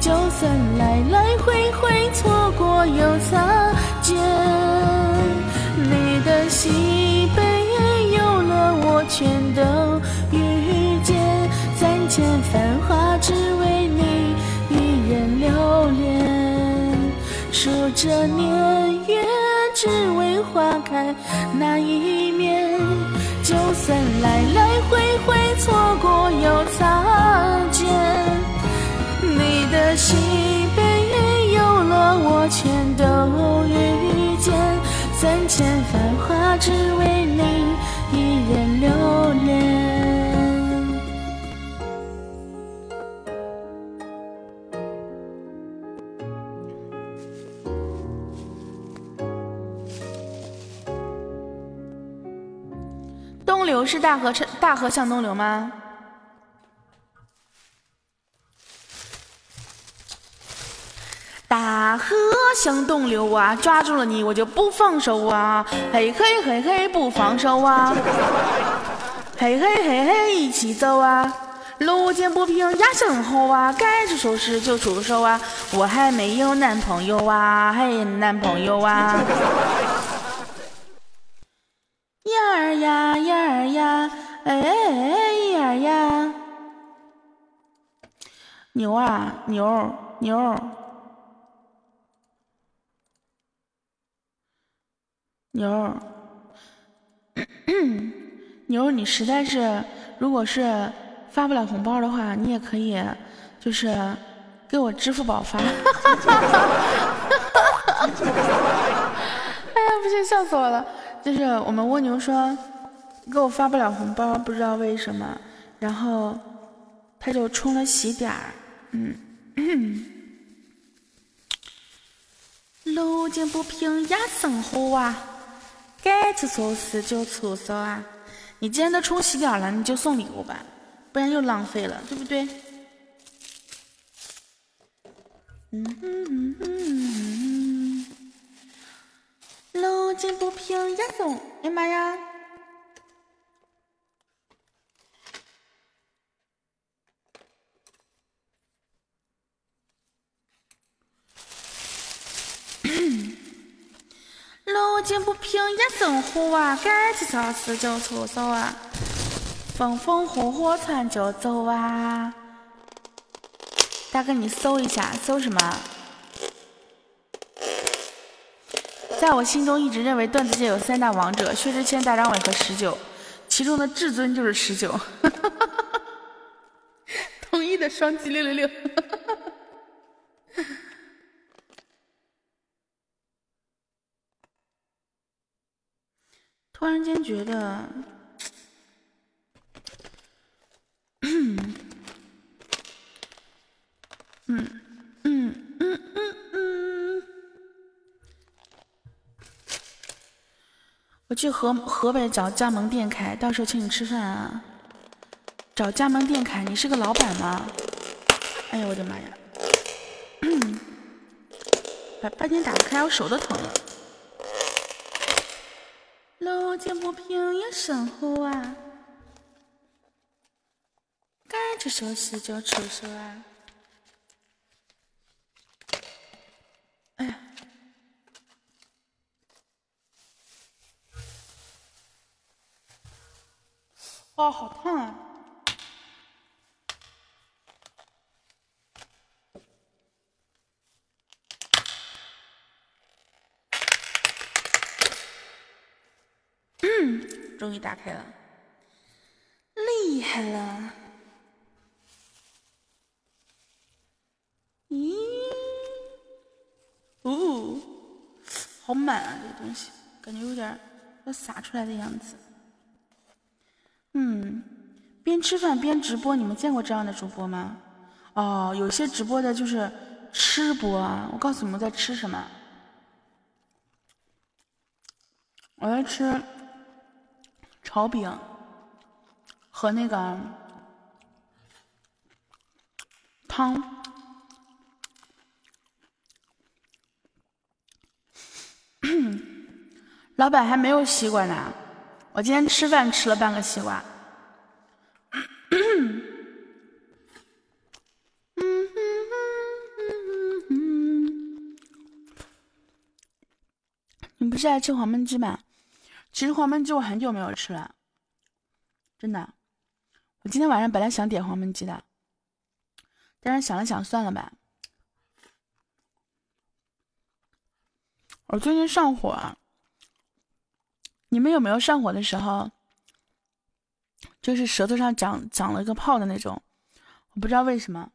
就算来来回回错过又擦肩。你的喜悲忧乐我全都千繁华只为你一人留恋，数着年月只为花开那一面。就算来来回回错过又擦肩，你的喜悲忧乐我全都遇见。三千繁华只为你一人留恋。是大河大河向东流吗？大河向东流啊，抓住了你我就不放手啊！嘿嘿嘿嘿不放手啊！嘿嘿嘿嘿一起走啊！路见不平压身后啊，该出手时就出手啊！我还没有男朋友啊，嘿男朋友啊！呀儿呀呀儿呀，哎呀儿呀！牛啊牛牛！牛，[COUGHS] 牛，你实在是，如果是发不了红包的话，你也可以，就是给我支付宝发。[LAUGHS] 哎呀，不行，笑死我了！就是我们蜗牛说给我发不了红包，不知道为什么，然后他就充了喜点儿，嗯。路见不平压身后啊！该出手时就出手啊！你既然都充喜点了，你就送礼物吧，不然又浪费了，对不对？嗯嗯嗯嗯嗯。路见不平压身，哎妈呀！路见不平一声呼啊，该出手时就出手啊，风风火火窜就走啊。大哥，你搜一下，搜什么？在我心中一直认为段子界有三大王者：薛之谦、大张伟和十九，其中的至尊就是十九。[LAUGHS] 统一的双击六六六。突然间觉得，嗯嗯嗯嗯，我去河河北找加盟店开，到时候请你吃饭啊！找加盟店开，你是个老板吗？哎呦我的妈呀！把半天打不开，我手都疼了。路见不平一声呼啊，该出手时就出手啊！哇，好烫啊！嗯终于打开了，厉害了！咦，哦，好满啊，这个东西感觉有点要洒出来的样子。嗯，边吃饭边直播，你们见过这样的主播吗？哦，有些直播的就是吃播啊！我告诉你们在吃什么，我在吃。炒饼和那个汤，老板还没有西瓜呢。我今天吃饭吃了半个西瓜。你不是爱吃黄焖鸡吗？其实黄焖鸡我很久没有吃了，真的。我今天晚上本来想点黄焖鸡的，但是想了想，算了吧。我最近上火，你们有没有上火的时候，就是舌头上长长了一个泡的那种？我不知道为什么，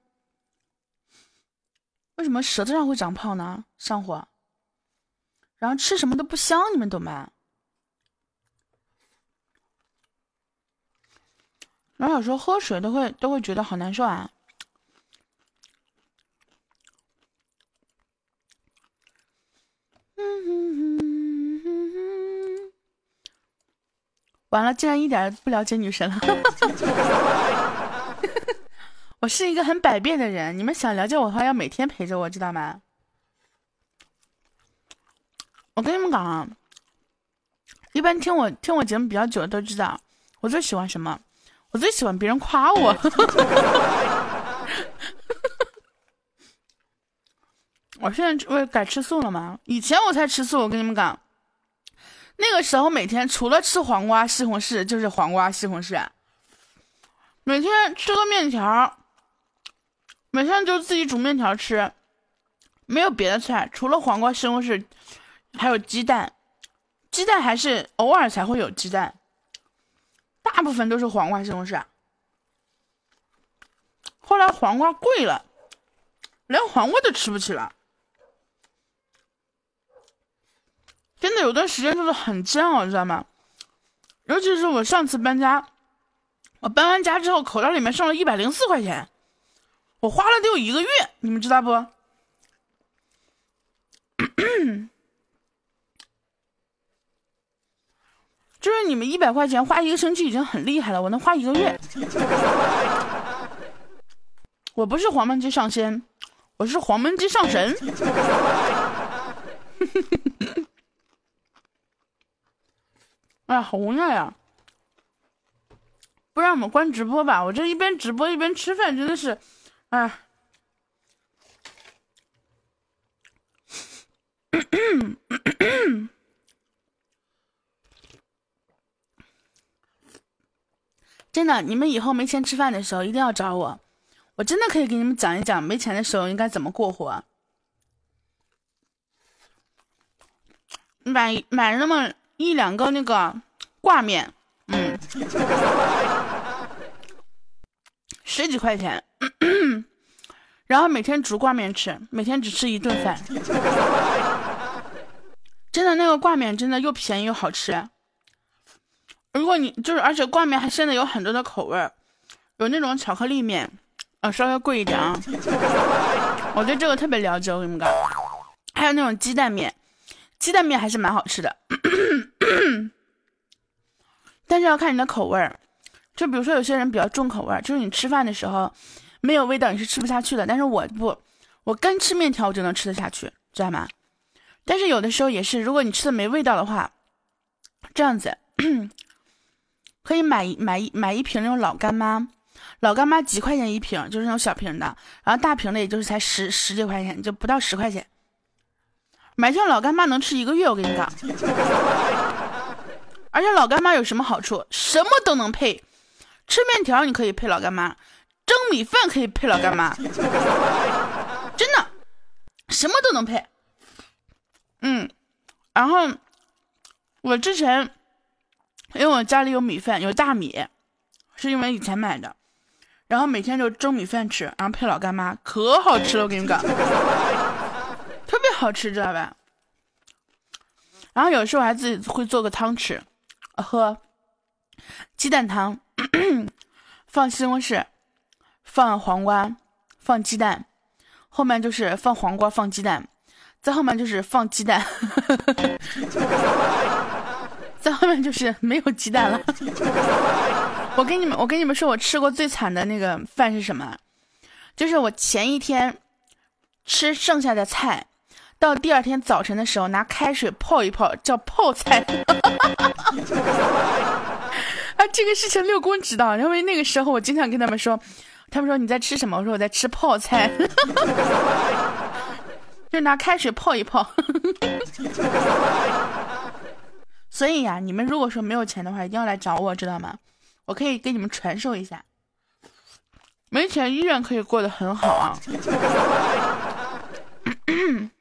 为什么舌头上会长泡呢？上火，然后吃什么都不香，你们懂吗？然后有时候喝水都会都会觉得好难受啊。[LAUGHS] 完了，竟然一点不了解女神了。[LAUGHS] 我是一个很百变的人，你们想了解我的话，要每天陪着我，知道吗？我跟你们讲啊，一般听我听我节目比较久的都知道，我最喜欢什么？我最喜欢别人夸我。[LAUGHS] 我现在我改吃素了吗？以前我才吃素，我跟你们讲。那个时候每天除了吃黄瓜西红柿就是黄瓜西红柿，每天吃个面条，每天就自己煮面条吃，没有别的菜，除了黄瓜西红柿，还有鸡蛋，鸡蛋还是偶尔才会有鸡蛋，大部分都是黄瓜西红柿。后来黄瓜贵了，连黄瓜都吃不起了。真的有段时间就是很煎熬，你知道吗？尤其是我上次搬家，我搬完家之后，口袋里面剩了一百零四块钱，我花了得有一个月，你们知道不？[COUGHS] 就是你们一百块钱花一个星期已经很厉害了，我能花一个月。我不是黄焖鸡上仙，我是黄焖鸡上神。[LAUGHS] 哎呀，好无奈呀！不让我们关直播吧？我这一边直播一边吃饭，真的是，哎。真的，你们以后没钱吃饭的时候一定要找我，我真的可以给你们讲一讲没钱的时候应该怎么过活。买买那么。一两个那个挂面，嗯，十几块钱，[CLEARS THROAT] 然后每天煮挂面吃，每天只吃一顿饭，真的那个挂面真的又便宜又好吃。如果你就是，而且挂面还现在有很多的口味有那种巧克力面，啊，稍微贵一点啊。我对这个特别了解，我跟你们讲，还有那种鸡蛋面。鸡蛋面还是蛮好吃的，[CLEARS THROAT] 但是要看你的口味儿。就比如说有些人比较重口味儿，就是你吃饭的时候没有味道你是吃不下去的。但是我不，我干吃面条我就能吃得下去，知道吗？但是有的时候也是，如果你吃的没味道的话，这样子 [CLEARS THROAT] 可以买一买一买一瓶那种老干妈，老干妈几块钱一瓶，就是那种小瓶的，然后大瓶的也就是才十十几块钱，就不到十块钱。买箱老干妈能吃一个月，我跟你讲。[LAUGHS] 而且老干妈有什么好处？什么都能配，吃面条你可以配老干妈，蒸米饭可以配老干妈，真的，什么都能配。嗯，然后我之前因为我家里有米饭，有大米，是因为以前买的，然后每天就蒸米饭吃，然后配老干妈，可好吃了，我跟你讲。好吃，知道吧？然后有时候我还自己会做个汤吃，喝鸡蛋汤，[COUGHS] 放西红柿，放黄瓜，放鸡蛋，后面就是放黄瓜，放鸡蛋，再后面就是放鸡蛋，[LAUGHS] 再后面就是没有鸡蛋了。我跟你们，我跟你们说，我吃过最惨的那个饭是什么？就是我前一天吃剩下的菜。到第二天早晨的时候，拿开水泡一泡，叫泡菜。[LAUGHS] 啊，这个事情六公知道，因为那个时候我经常跟他们说，他们说你在吃什么？我说我在吃泡菜，[LAUGHS] 就拿开水泡一泡。[LAUGHS] 所以呀，你们如果说没有钱的话，一定要来找我，知道吗？我可以给你们传授一下，没钱依然可以过得很好啊。[COUGHS] [COUGHS]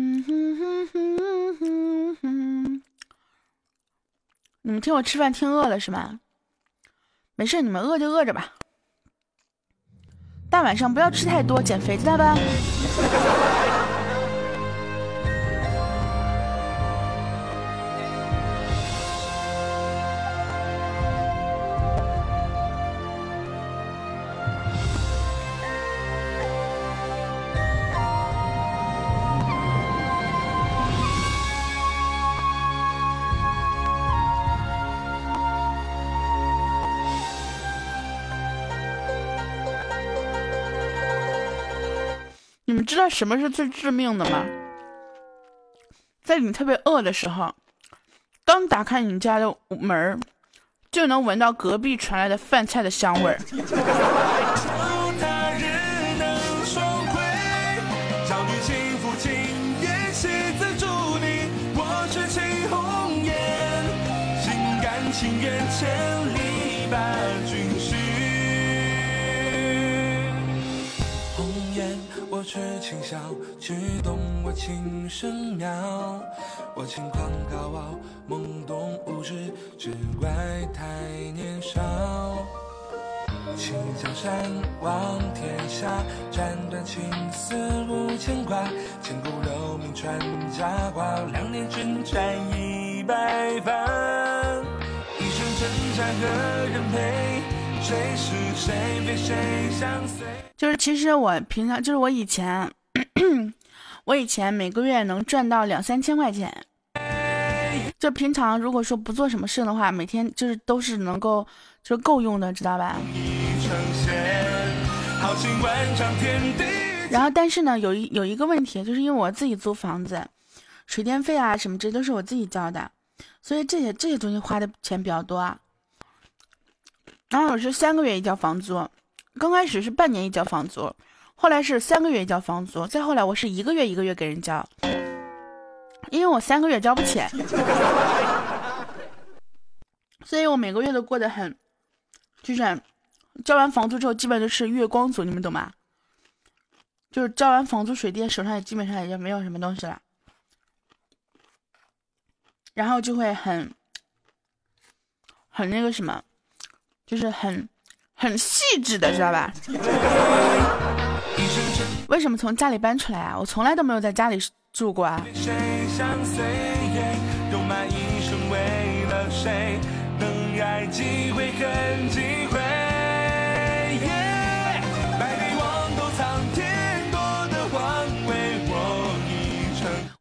嗯哼哼哼哼哼，你们听我吃饭听饿了是吗？没事，你们饿就饿着吧。大晚上不要吃太多，减肥知道吧？知道什么是最致命的吗？在你特别饿的时候，刚打开你家的门就能闻到隔壁传来的饭菜的香味儿。却轻笑，只懂我情深妙。我轻狂高傲，懵懂无知，只怪太年少。弃江山，望天下，斩断情丝无牵挂。千古留名传佳话，两年征战一白发。一生征战何人陪？谁是谁非谁相随？就是其实我平常就是我以前，我以前每个月能赚到两三千块钱。就平常如果说不做什么事的话，每天就是都是能够就够用的，知道吧？然后但是呢，有一有一个问题，就是因为我自己租房子，水电费啊什么这都是我自己交的，所以这些这些东西花的钱比较多啊。然后我是三个月一交房租。刚开始是半年一交房租，后来是三个月一交房租，再后来我是一个月一个月给人交，因为我三个月交不起，所以我每个月都过得很，就是交完房租之后基本就是月光族，你们懂吗？就是交完房租水电，手上也基本上也就没有什么东西了，然后就会很，很那个什么，就是很。很细致的，知道吧？[LAUGHS] 为什么从家里搬出来啊？我从来都没有在家里住过啊。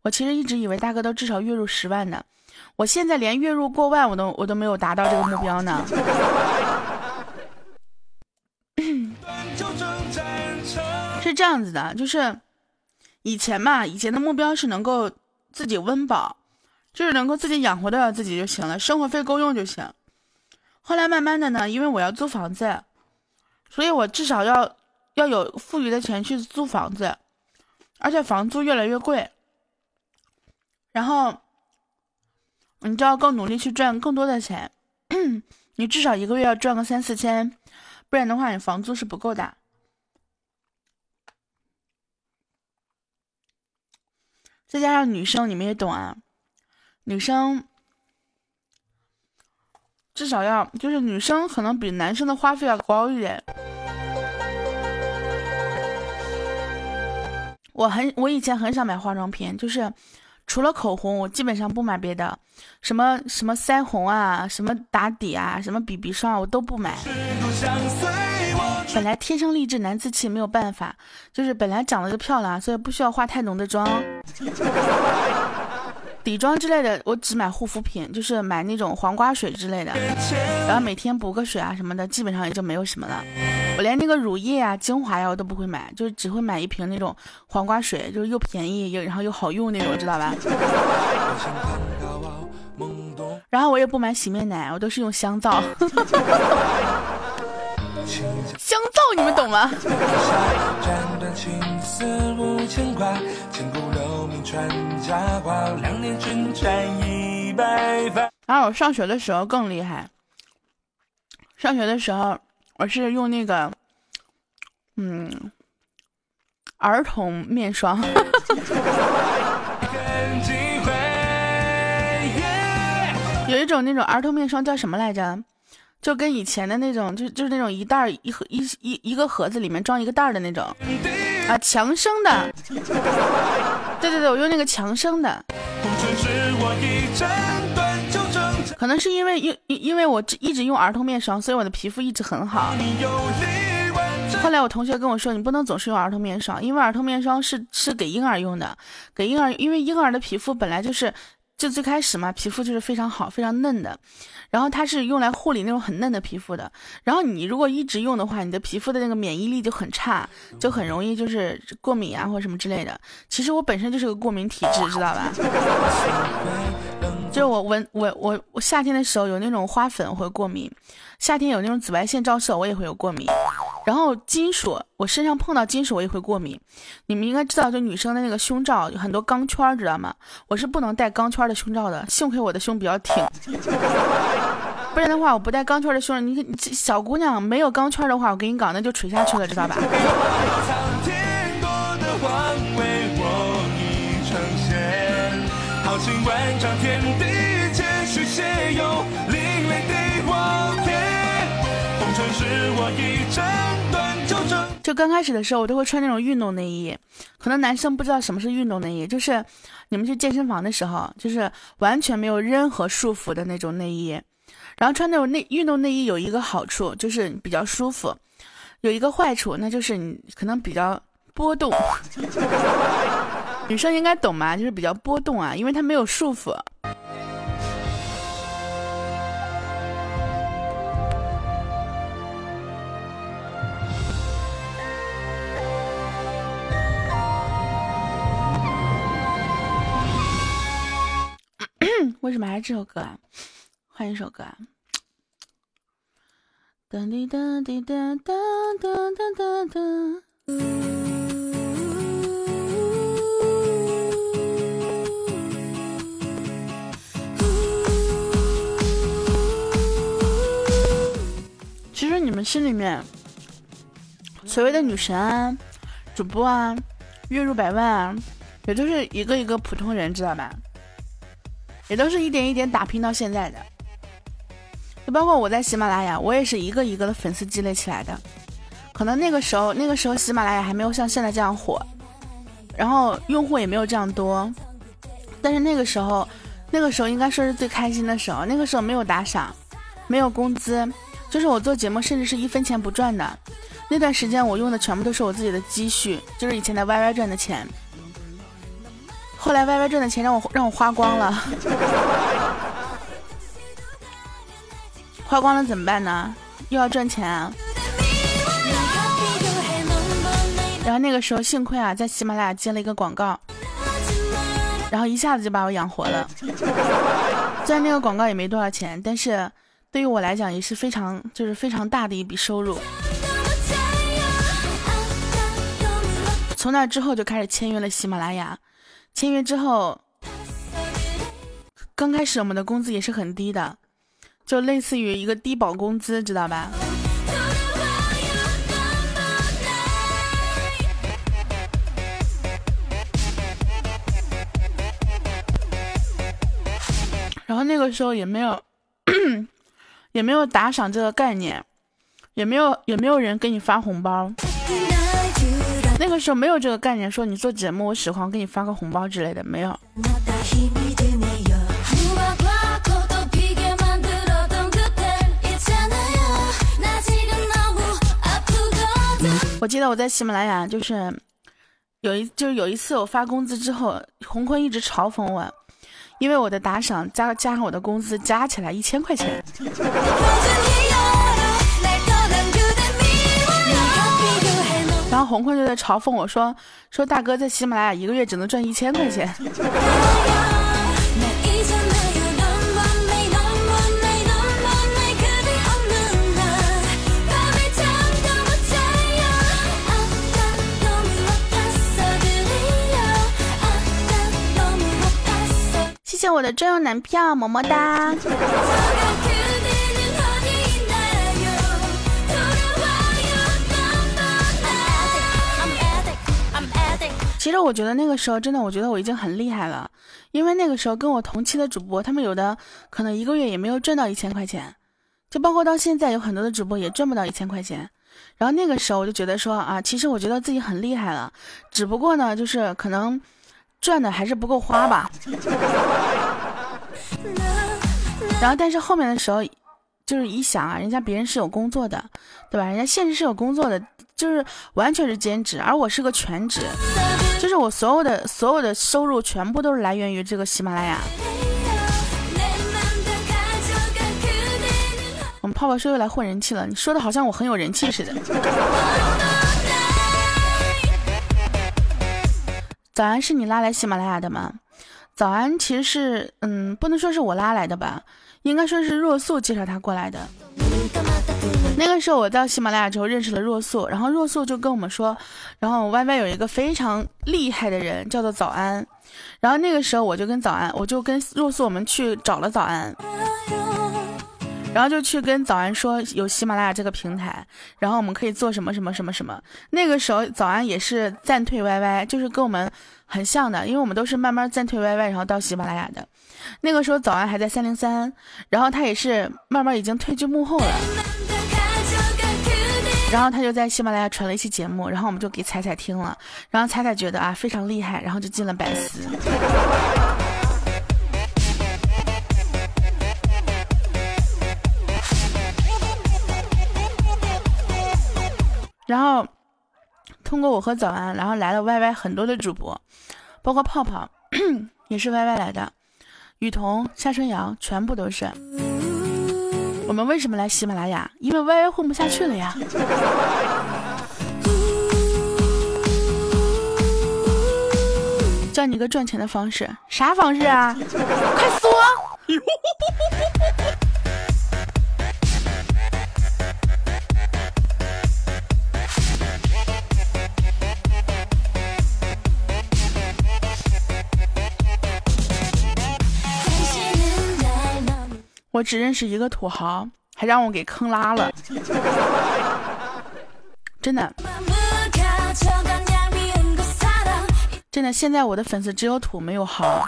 我其实一直以为大哥都至少月入十万呢，我现在连月入过万我都我都没有达到这个目标呢。[COUGHS] 是这样子的，就是以前嘛，以前的目标是能够自己温饱，就是能够自己养活得了自己就行了，生活费够用就行。后来慢慢的呢，因为我要租房子，所以我至少要要有富余的钱去租房子，而且房租越来越贵。然后你就要更努力去赚更多的钱，[CLEARS THROAT] 你至少一个月要赚个三四千，不然的话你房租是不够的。再加上女生，你们也懂啊，女生至少要就是女生可能比男生的花费要高一点。我很我以前很少买化妆品，就是除了口红，我基本上不买别的，什么什么腮红啊，什么打底啊，什么 BB 霜我都不买。本来天生丽质难自弃，没有办法，就是本来长得就漂亮，所以不需要化太浓的妆，[LAUGHS] 底妆之类的我只买护肤品，就是买那种黄瓜水之类的，然后每天补个水啊什么的，基本上也就没有什么了。我连那个乳液啊、精华呀我都不会买，就是只会买一瓶那种黄瓜水，就是又便宜又然后又好用那种，知道吧？[LAUGHS] 然后我也不买洗面奶，我都是用香皂。香皂，你们懂吗？[LAUGHS] 然后我上学的时候更厉害，上学的时候我是用那个，嗯，儿童面霜。[LAUGHS] 有一种那种儿童面霜叫什么来着？就跟以前的那种，就就是那种一袋一盒一一一个盒子里面装一个袋的那种啊，强生的。对对对，我用那个强生的。可能是因为因因因为我一直用儿童面霜，所以我的皮肤一直很好。后来我同学跟我说，你不能总是用儿童面霜，因为儿童面霜是是给婴儿用的，给婴儿，因为婴儿的皮肤本来就是。就最开始嘛，皮肤就是非常好、非常嫩的，然后它是用来护理那种很嫩的皮肤的。然后你如果一直用的话，你的皮肤的那个免疫力就很差，就很容易就是过敏啊或者什么之类的。其实我本身就是个过敏体质，知道吧？[LAUGHS] 就是我闻我我我夏天的时候有那种花粉会过敏，夏天有那种紫外线照射我也会有过敏，然后金属我身上碰到金属我也会过敏。你们应该知道，就女生的那个胸罩有很多钢圈，知道吗？我是不能戴钢圈的胸罩的，幸亏我的胸比较挺，不然的话我不戴钢圈的胸罩，你你小姑娘没有钢圈的话，我跟你讲那就垂下去了，知道吧？就刚开始的时候，我都会穿那种运动内衣。可能男生不知道什么是运动内衣，就是你们去健身房的时候，就是完全没有任何束缚的那种内衣。然后穿那种内运动内衣有一个好处，就是比较舒服；有一个坏处，那就是你可能比较波动。[LAUGHS] 女生应该懂吧？就是比较波动啊，因为它没有束缚。[CLEARS THROAT] 为什么还是这首歌啊？换一首歌啊！哒滴噔滴噔噔噔噔噔。其实你们心里面所谓的女神啊、主播啊、月入百万啊，也都是一个一个普通人，知道吧？也都是一点一点打拼到现在的，就包括我在喜马拉雅，我也是一个一个的粉丝积累起来的。可能那个时候，那个时候喜马拉雅还没有像现在这样火，然后用户也没有这样多。但是那个时候，那个时候应该说是最开心的时候。那个时候没有打赏，没有工资，就是我做节目甚至是一分钱不赚的。那段时间我用的全部都是我自己的积蓄，就是以前在 YY 赚的钱。后来 Y Y 赚的钱让我让我花光了，[LAUGHS] 花光了怎么办呢？又要赚钱啊！然后那个时候幸亏啊，在喜马拉雅接了一个广告，然后一下子就把我养活了。[LAUGHS] 虽然那个广告也没多少钱，但是对于我来讲也是非常就是非常大的一笔收入。从那之后就开始签约了喜马拉雅。签约之后，刚开始我们的工资也是很低的，就类似于一个低保工资，知道吧？然后那个时候也没有，也没有打赏这个概念，也没有也没有人给你发红包。那个时候没有这个概念，说你做节目，我喜欢给你发个红包之类的，没有。我记得我在喜马拉雅，就是有一就是有一次我发工资之后，洪坤一直嘲讽我，因为我的打赏加加上我的工资加起来一千块钱。红坤就在嘲讽我说：“说大哥在喜马拉雅一个月只能赚一千块钱。”谢谢谢我的专用男票，么么哒。其实我觉得那个时候真的，我觉得我已经很厉害了，因为那个时候跟我同期的主播，他们有的可能一个月也没有赚到一千块钱，就包括到现在有很多的主播也赚不到一千块钱。然后那个时候我就觉得说啊，其实我觉得自己很厉害了，只不过呢，就是可能赚的还是不够花吧。[LAUGHS] 然后但是后面的时候，就是一想啊，人家别人是有工作的，对吧？人家现实是有工作的，就是完全是兼职，而我是个全职。就是我所有的所有的收入全部都是来源于这个喜马拉雅。我们泡泡说又来混人气了，你说的好像我很有人气似的。早安是你拉来喜马拉雅的吗？早安其实是嗯，不能说是我拉来的吧，应该说是若素介绍他过来的。那个时候我到喜马拉雅之后认识了若素，然后若素就跟我们说，然后 Y Y 有一个非常厉害的人叫做早安，然后那个时候我就跟早安，我就跟若素我们去找了早安，然后就去跟早安说有喜马拉雅这个平台，然后我们可以做什么什么什么什么。那个时候早安也是暂退 Y Y，就是跟我们很像的，因为我们都是慢慢暂退 Y Y，然后到喜马拉雅的。那个时候早安还在三零三，然后他也是慢慢已经退居幕后了。然后他就在喜马拉雅传了一期节目，然后我们就给彩彩听了，然后彩彩觉得啊非常厉害，然后就进了百思。[LAUGHS] 然后通过我和早安，然后来了 YY 很多的主播，包括泡泡 [CLEARS THROAT] 也是 YY 来的，雨桐、夏春瑶全部都是。我们为什么来喜马拉雅？因为 YY 混不下去了呀。教你个赚钱的方式，啥方式啊？快说！我只认识一个土豪，还让我给坑拉了，真的，真的，现在我的粉丝只有土没有豪。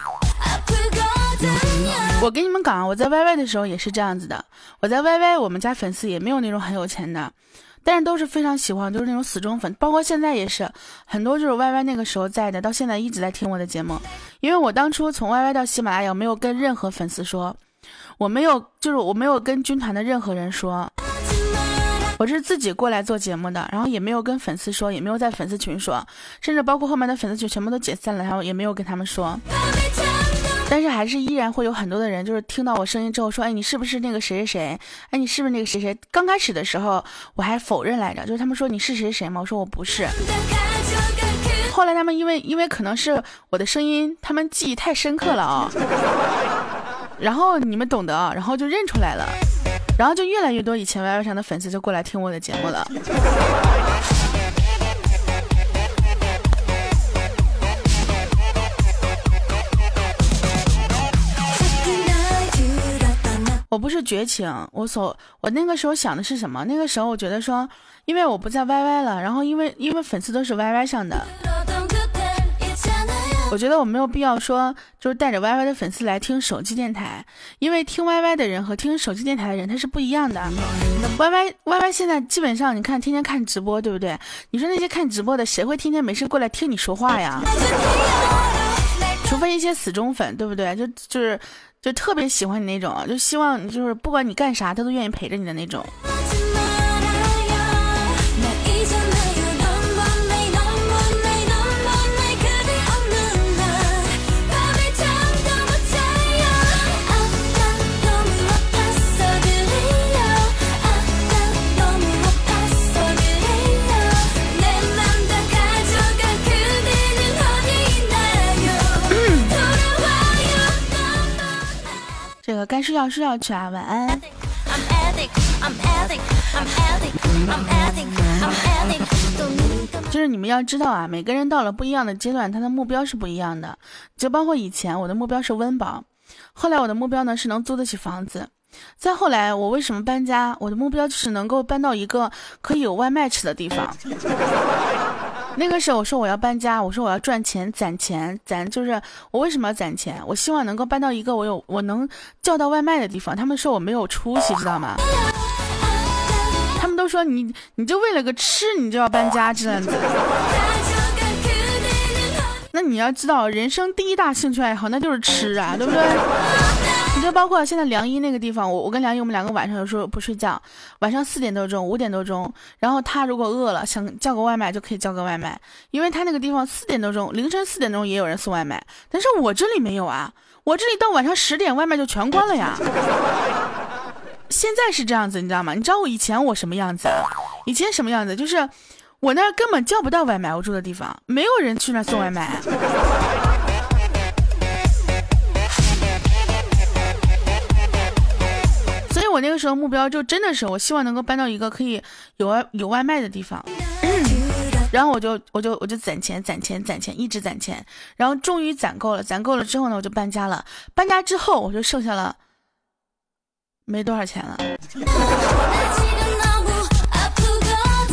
我跟你们讲，我在 YY 的时候也是这样子的，我在 YY 我们家粉丝也没有那种很有钱的，但是都是非常喜欢，都是那种死忠粉，包括现在也是很多就是 YY 那个时候在的，到现在一直在听我的节目，因为我当初从 YY 到喜马拉雅，没有跟任何粉丝说。我没有，就是我没有跟军团的任何人说，我是自己过来做节目的，然后也没有跟粉丝说，也没有在粉丝群说，甚至包括后面的粉丝群全部都解散了，然后也没有跟他们说。但是还是依然会有很多的人，就是听到我声音之后说，哎，你是不是那个谁谁谁？哎，你是不是那个谁谁？刚开始的时候我还否认来着，就是他们说你是谁谁吗？我说我不是。后来他们因为因为可能是我的声音，他们记忆太深刻了啊。然后你们懂得啊，然后就认出来了，然后就越来越多以前 YY 上的粉丝就过来听我的节目了。我不是绝情，我所我那个时候想的是什么？那个时候我觉得说，因为我不在 YY 了，然后因为因为粉丝都是 YY 上的。我觉得我没有必要说，就是带着 YY 的粉丝来听手机电台，因为听 YY 的人和听手机电台的人他是不一样的。YY YY 现在基本上你看天天看直播，对不对？你说那些看直播的谁会天天没事过来听你说话呀？除非一些死忠粉，对不对？就就是就特别喜欢你那种，就希望就是不管你干啥，他都愿意陪着你的那种。这个该睡觉睡觉去啊，晚安。就是你们要知道啊，每个人到了不一样的阶段，他的目标是不一样的。就包括以前我的目标是温饱，后来我的目标呢是能租得起房子。再后来我为什么搬家？我的目标就是能够搬到一个可以有外卖吃的地方。那个时候我说我要搬家，我说我要赚钱攒钱攒，就是我为什么要攒钱？我希望能够搬到一个我有我能叫到外卖的地方。他们说我没有出息，知道吗？他们都说你你就为了个吃你就要搬家这样子。那你要知道，人生第一大兴趣爱好那就是吃啊，[LAUGHS] 对不对？你就包括现在梁一那个地方，我我跟梁一我们两个晚上有时候不睡觉，晚上四点多钟五点多钟，然后他如果饿了想叫个外卖就可以叫个外卖，因为他那个地方四点多钟凌晨四点钟也有人送外卖，但是我这里没有啊，我这里到晚上十点外卖就全关了呀。[LAUGHS] 现在是这样子，你知道吗？你知道我以前我什么样子啊？以前什么样子？就是我那根本叫不到外卖，我住的地方没有人去那送外卖。所以我那个时候目标就真的是，我希望能够搬到一个可以有外有外卖的地方。然后我就我就我就攒钱攒钱攒钱，一直攒钱，然后终于攒够了，攒够了之后呢，我就搬家了。搬家之后，我就剩下了。没多少钱了，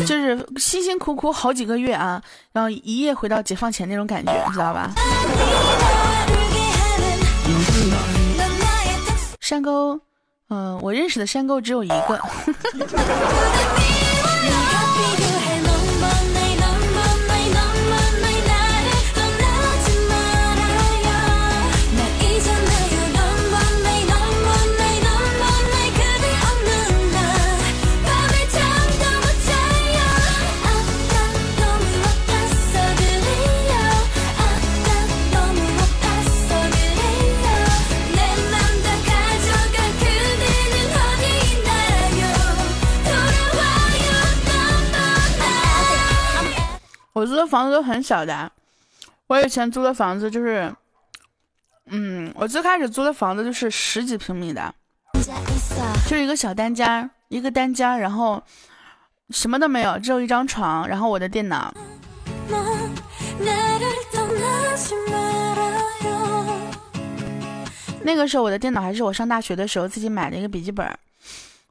就是辛辛苦苦好几个月啊，然后一夜回到解放前那种感觉，知道吧？山沟，嗯，我认识的山沟只有一个。[LAUGHS] 租的房子都很小的，我以前租的房子就是，嗯，我最开始租的房子就是十几平米的，就是一个小单间，一个单间，然后什么都没有，只有一张床，然后我的电脑。那个时候我的电脑还是我上大学的时候自己买的一个笔记本，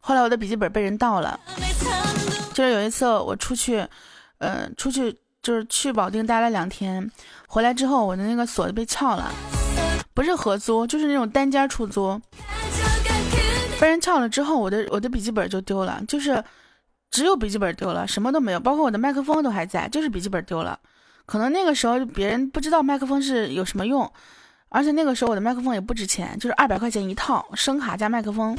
后来我的笔记本被人盗了，就是有一次我出去，呃，出去。就是去保定待了两天，回来之后我的那个锁就被撬了，不是合租，就是那种单间出租，被人撬了之后，我的我的笔记本就丢了，就是只有笔记本丢了，什么都没有，包括我的麦克风都还在，就是笔记本丢了。可能那个时候别人不知道麦克风是有什么用，而且那个时候我的麦克风也不值钱，就是二百块钱一套，声卡加麦克风。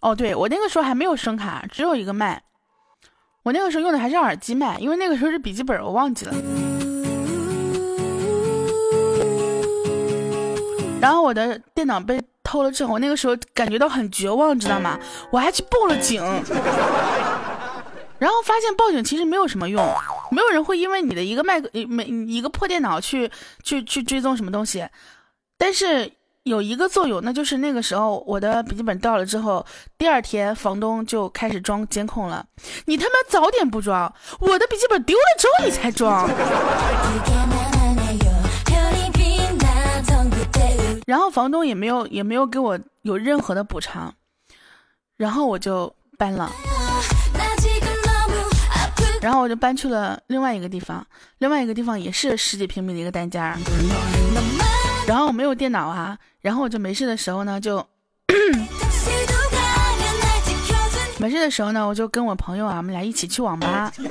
哦，对我那个时候还没有声卡，只有一个麦。我那个时候用的还是耳机麦，因为那个时候是笔记本，我忘记了。然后我的电脑被偷了之后，我那个时候感觉到很绝望，知道吗？我还去报了警，[LAUGHS] 然后发现报警其实没有什么用，没有人会因为你的一个麦克、一个破电脑去去去追踪什么东西，但是。有一个作用，那就是那个时候我的笔记本掉了之后，第二天房东就开始装监控了。你他妈早点不装，我的笔记本丢了之后你才装。[LAUGHS] 然后房东也没有也没有给我有任何的补偿，然后我就搬了，然后我就搬去了另外一个地方，另外一个地方也是十几平米的一个单间。然后我没有电脑啊，然后我就没事的时候呢，就 [CLEARS THROAT] 没事的时候呢，我就跟我朋友啊，我们俩一起去网吧。[LAUGHS]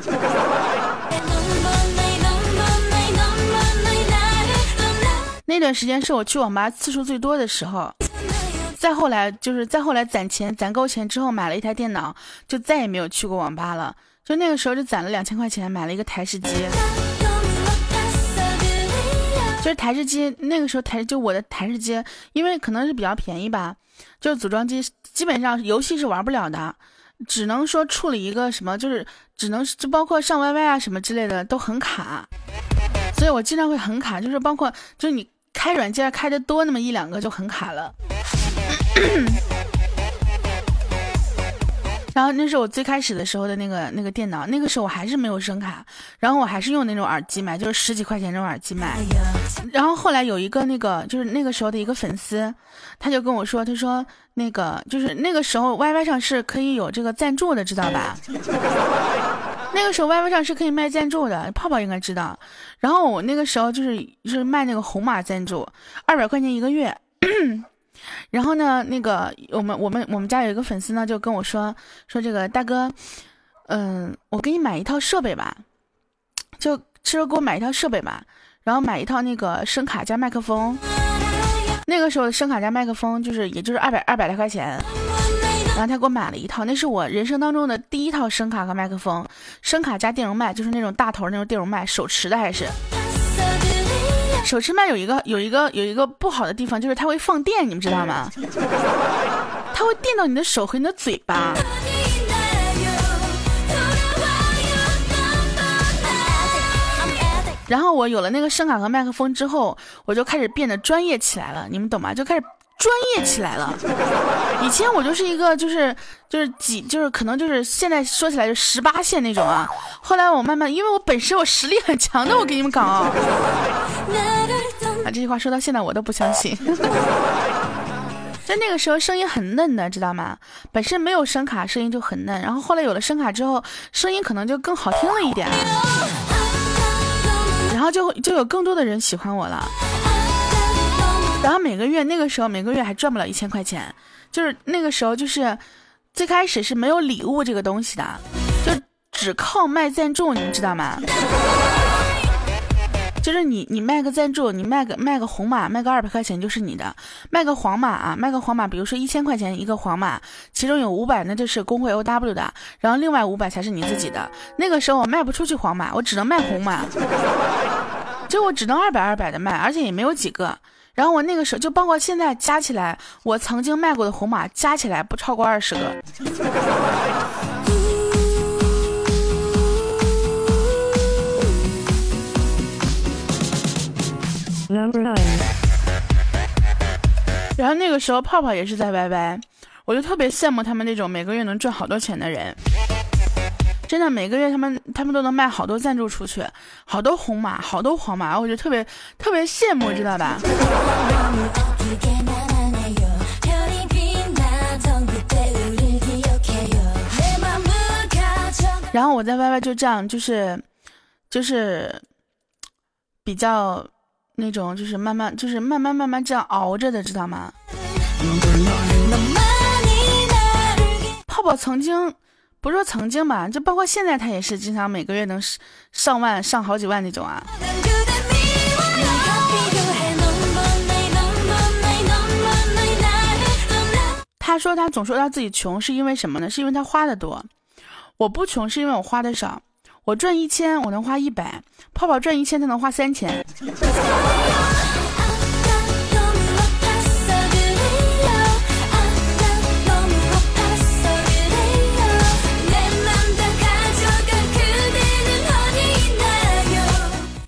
那段时间是我去网吧次数最多的时候。再后来就是再后来攒钱攒够钱之后买了一台电脑，就再也没有去过网吧了。就那个时候就攒了两千块钱买了一个台式机。就是台式机，那个时候台就我的台式机，因为可能是比较便宜吧，就组装机基本上游戏是玩不了的，只能说处理一个什么，就是只能就包括上 YY 啊什么之类的都很卡，所以我经常会很卡，就是包括就是你开软件开的多那么一两个就很卡了。然后那是我最开始的时候的那个那个电脑，那个时候我还是没有声卡，然后我还是用那种耳机买，就是十几块钱那种耳机买。然后后来有一个那个就是那个时候的一个粉丝，他就跟我说，他说那个就是那个时候 YY 上是可以有这个赞助的，知道吧？[LAUGHS] 那个时候 YY 上是可以卖赞助的，泡泡应该知道。然后我那个时候就是就是卖那个红马赞助，二百块钱一个月。然后呢，那个我们我们我们家有一个粉丝呢，就跟我说说这个大哥，嗯，我给你买一套设备吧，就说给我买一套设备吧，然后买一套那个声卡加麦克风。那个时候声卡加麦克风就是也就是二百二百来块钱，然后他给我买了一套，那是我人生当中的第一套声卡和麦克风，声卡加电容麦，就是那种大头那种电容麦，手持的还是。手持麦有一个有一个有一个不好的地方，就是它会放电，你们知道吗？它会电到你的手和你的嘴巴。然后我有了那个声卡和麦克风之后，我就开始变得专业起来了，你们懂吗？就开始专业起来了。以前我就是一个就是就是几就是可能就是现在说起来就十八线那种啊。后来我慢慢，因为我本身我实力很强的，我给你们讲啊。啊，这句话说到现在我都不相信。[LAUGHS] 在那个时候声音很嫩的，知道吗？本身没有声卡，声音就很嫩。然后后来有了声卡之后，声音可能就更好听了一点。然后就就有更多的人喜欢我了。然后每个月那个时候每个月还赚不了一千块钱，就是那个时候就是最开始是没有礼物这个东西的，就只靠卖赞助，你们知道吗？就是你，你卖个赞助，你卖个卖个红马，卖个二百块钱就是你的；卖个黄马啊，卖个黄马，比如说一千块钱一个黄马，其中有五百那就是工会 O W 的，然后另外五百才是你自己的。那个时候我卖不出去黄马，我只能卖红马，[LAUGHS] 就我只能二百二百的卖，而且也没有几个。然后我那个时候就包括现在加起来，我曾经卖过的红马加起来不超过二十个。[LAUGHS] 然后那个时候泡泡也是在 YY，我就特别羡慕他们那种每个月能赚好多钱的人。真的每个月他们他们都能卖好多赞助出去，好多红马，好多黄马，我就特别特别羡慕，知道吧？然后我在 YY 就这样，就是就是比较。那种就是慢慢，就是慢慢慢慢这样熬着的，知道吗？泡泡曾经，不是说曾经吧，就包括现在，他也是经常每个月能上万、上好几万那种啊。他说他总说他自己穷，是因为什么呢？是因为他花的多。我不穷，是因为我花的少。我赚一千，我能花一百；泡泡赚一千，他能花三千。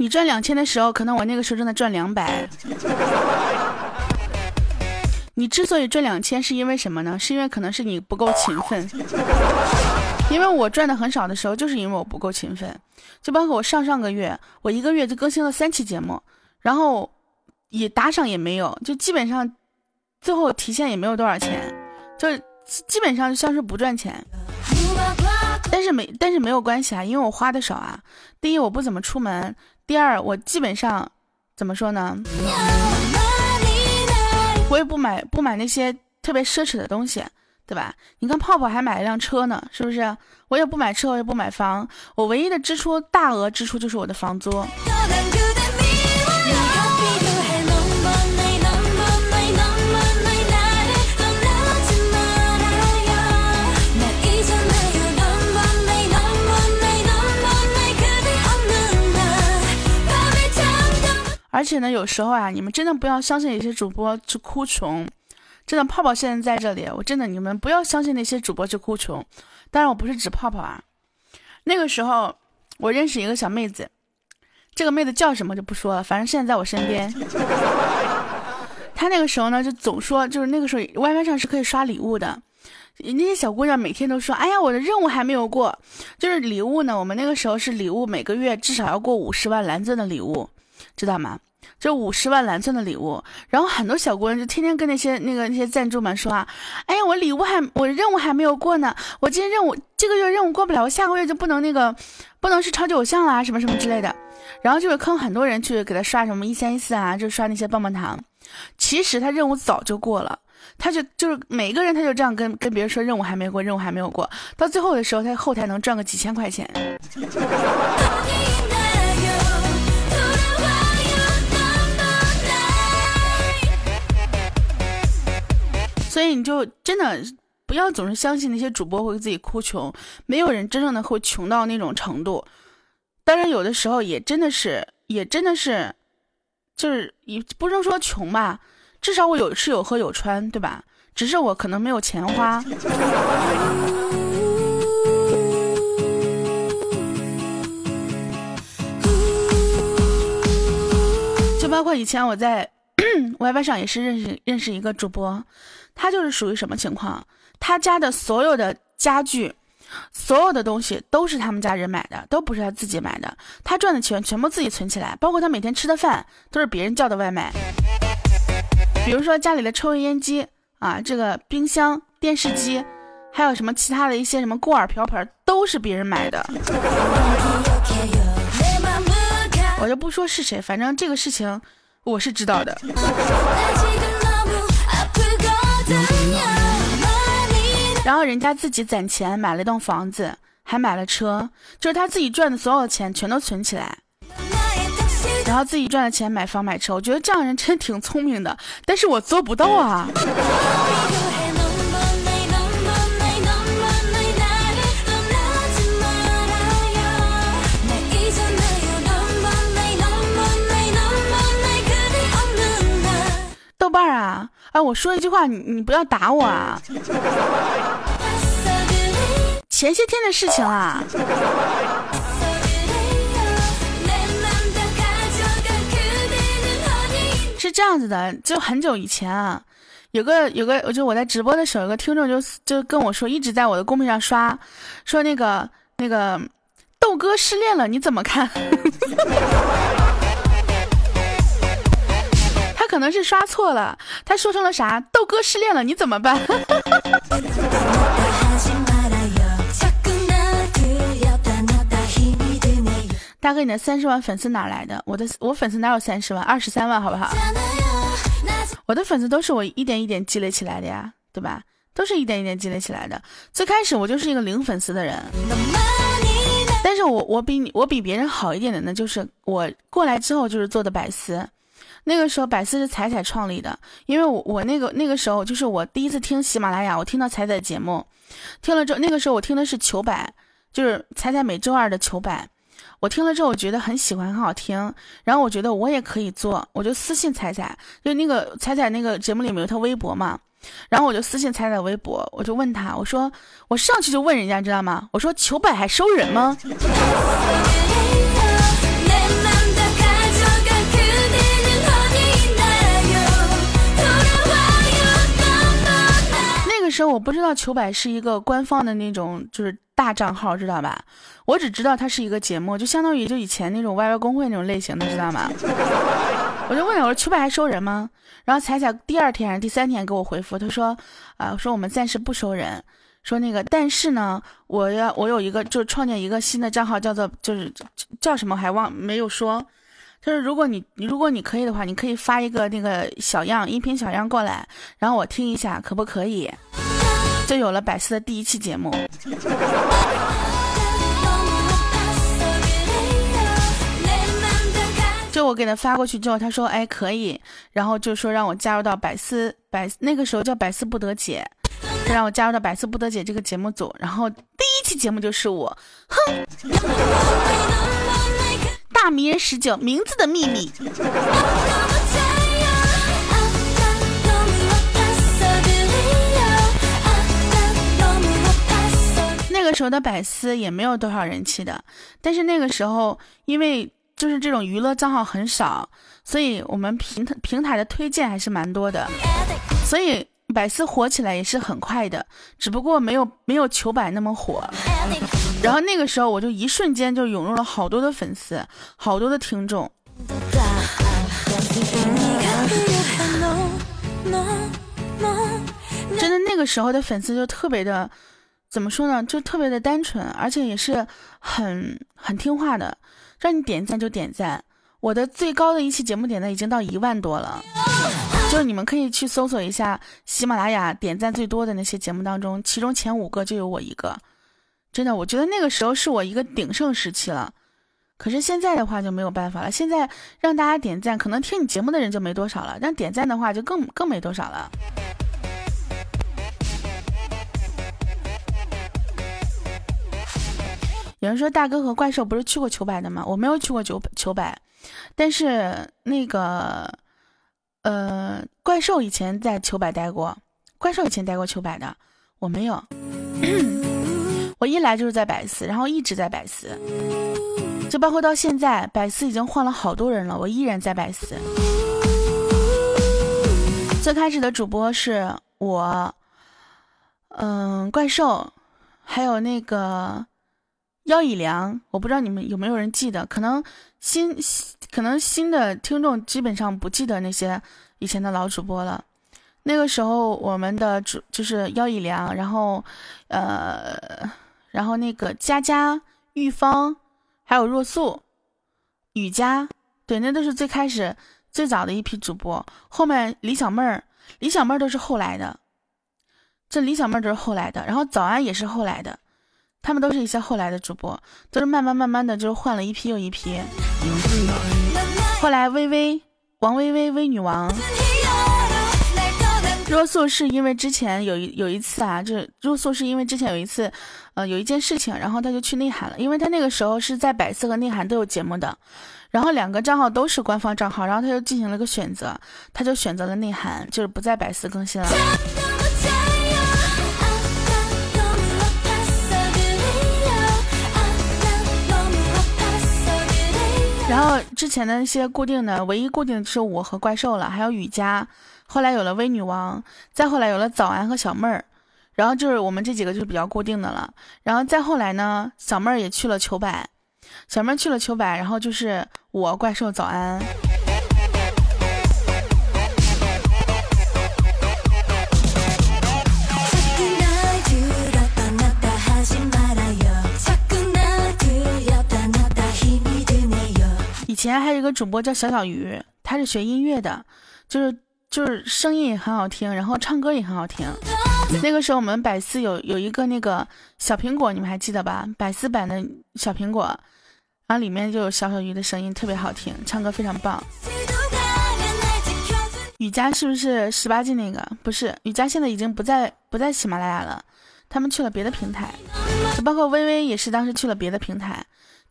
你赚两千的时候，可能我那个时候正在赚两百。你之所以赚两千，是因为什么呢？是因为可能是你不够勤奋。因为我赚的很少的时候，就是因为我不够勤奋，就包括我上上个月，我一个月就更新了三期节目，然后也打赏也没有，就基本上最后提现也没有多少钱，就基本上像是不赚钱。但是没但是没有关系啊，因为我花的少啊。第一我不怎么出门，第二我基本上怎么说呢？我也不买不买那些特别奢侈的东西。对吧？你看泡泡还买了辆车呢，是不是？我也不买车，我也不买房，我唯一的支出大额支出就是我的房租。而且呢，有时候啊，你们真的不要相信有些主播去哭穷。真的泡泡现在在这里，我真的你们不要相信那些主播去哭穷。当然我不是指泡泡啊。那个时候我认识一个小妹子，这个妹子叫什么就不说了，反正现在在我身边。她那个时候呢就总说，就是那个时候 YY 上是可以刷礼物的，那些小姑娘每天都说：“哎呀，我的任务还没有过。”就是礼物呢，我们那个时候是礼物，每个月至少要过五十万蓝钻的礼物，知道吗？这五十万蓝钻的礼物，然后很多小姑娘就天天跟那些那个那些赞助们说啊：“哎呀，我礼物还我任务还没有过呢，我今天任务这个月任务过不了，我下个月就不能那个不能是超级偶像啦，什么什么之类的。”然后就会坑很多人去给他刷什么一三一四啊，就刷那些棒棒糖。其实他任务早就过了。他就就是每个人，他就这样跟跟别人说任务还没过，任务还没有过，到最后的时候，他后台能赚个几千块钱。[LAUGHS] 所以你就真的不要总是相信那些主播会自己哭穷，没有人真正的会穷到那种程度。当然，有的时候也真的是，也真的是，就是也不能说穷吧。至少我有吃有喝有穿，对吧？只是我可能没有钱花。就包括以前我在 [CLEARS THROAT] YY 上也是认识认识一个主播，他就是属于什么情况？他家的所有的家具，所有的东西都是他们家人买的，都不是他自己买的。他赚的钱全部自己存起来，包括他每天吃的饭都是别人叫的外卖。比如说家里的抽油烟机啊，这个冰箱、电视机，还有什么其他的一些什么锅碗瓢盆，都是别人买的。我就不说是谁，反正这个事情我是知道的。然后人家自己攒钱买了一栋房子，还买了车，就是他自己赚的所有钱全都存起来。然后自己赚的钱买房买车，我觉得这样人真挺聪明的，但是我做不到啊。豆瓣啊，哎，我说一句话，你你不要打我啊。前些天的事情啊。是这样子的，就很久以前啊，有个有个，就我在直播的时候，有个听众就就跟我说，一直在我的公屏上刷，说那个那个豆哥失恋了，你怎么看？[LAUGHS] 他可能是刷错了，他说成了啥？豆哥失恋了，你怎么办？[LAUGHS] 大哥，你的三十万粉丝哪来的？我的我粉丝哪有三十万？二十三万，好不好？我的粉丝都是我一点一点积累起来的呀，对吧？都是一点一点积累起来的。最开始我就是一个零粉丝的人，但是我我比你我比别人好一点的呢，就是我过来之后就是做的百思，那个时候百思是彩彩创立的，因为我我那个那个时候就是我第一次听喜马拉雅，我听到彩彩节目，听了之后那个时候我听的是糗百，就是彩彩每周二的糗百。我听了之后，我觉得很喜欢，很好听。然后我觉得我也可以做，我就私信彩彩，就那个彩彩那个节目里面有他微博嘛。然后我就私信彩彩微博，我就问他，我说我上去就问人家，知道吗？我说求百还收人吗？时我不知道求百是一个官方的那种，就是大账号，知道吧？我只知道它是一个节目，就相当于就以前那种 YY 公会那种类型的，知道吗？[LAUGHS] 我就问他，我说秋百还收人吗？然后彩彩第二天还是第三天给我回复，他说，啊，说我们暂时不收人，说那个，但是呢，我要我有一个，就创建一个新的账号，叫做就是叫什么还忘没有说，就是如果你如果你可以的话，你可以发一个那个小样音频小样过来，然后我听一下可不可以？就有了百思的第一期节目。就我给他发过去之后，他说：“哎，可以。”然后就说让我加入到百思百那个时候叫百思不得解，让我加入到百思不得解这个节目组。然后第一期节目就是我，哼，大迷人十九名字的秘密。个时候的百思也没有多少人气的，但是那个时候因为。就是这种娱乐账号很少，所以我们平台平台的推荐还是蛮多的。所以百思火起来也是很快的，只不过没有没有球百那么火。然后那个时候我就一瞬间就涌入了好多的粉丝，好多的听众。真的那个时候的粉丝就特别的，怎么说呢？就特别的单纯，而且也是很很听话的，让你点赞就点赞。我的最高的一期节目点赞已经到一万多了，就是你们可以去搜索一下喜马拉雅点赞最多的那些节目当中，其中前五个就有我一个。真的，我觉得那个时候是我一个鼎盛时期了。可是现在的话就没有办法了，现在让大家点赞，可能听你节目的人就没多少了，让点赞的话就更更没多少了。有人说大哥和怪兽不是去过球百的吗？我没有去过球球百，但是那个呃怪兽以前在球百待过，怪兽以前待过球百的，我没有。[CLEARS THROAT] 我一来就是在百思，然后一直在百思。就包括到现在，百思已经换了好多人了，我依然在百思。最开始的主播是我，嗯，怪兽，还有那个腰以良，我不知道你们有没有人记得，可能新可能新的听众基本上不记得那些以前的老主播了。那个时候我们的主就是腰以良，然后呃，然后那个佳佳、玉芳。还有若素、雨佳，对，那都是最开始最早的一批主播。后面李小妹儿、李小妹儿都是后来的，这李小妹儿都是后来的。然后早安也是后来的，他们都是一些后来的主播，都是慢慢慢慢的就换了一批又一批。后来微微、王微微、微女王。若素是因为之前有一有一次啊，就是若素是因为之前有一次，呃，有一件事情，然后他就去内涵了，因为他那个时候是在百思和内涵都有节目的，然后两个账号都是官方账号，然后他就进行了个选择，他就选择了内涵，就是不在百思更新了。然后之前的那些固定的，唯一固定的是我和怪兽了，还有雨佳。后来有了微女王，再后来有了早安和小妹儿，然后就是我们这几个就是比较固定的了。然后再后来呢，小妹儿也去了球百，小妹儿去了球百，然后就是我怪兽早安。以前还有一个主播叫小小鱼，他是学音乐的，就是。就是声音也很好听，然后唱歌也很好听。那个时候我们百思有有一个那个小苹果，你们还记得吧？百思版的小苹果，然后里面就有小小鱼的声音，特别好听，唱歌非常棒。雨佳是不是十八禁那个？不是，雨佳现在已经不在不在喜马拉雅了，他们去了别的平台。包括微微也是当时去了别的平台，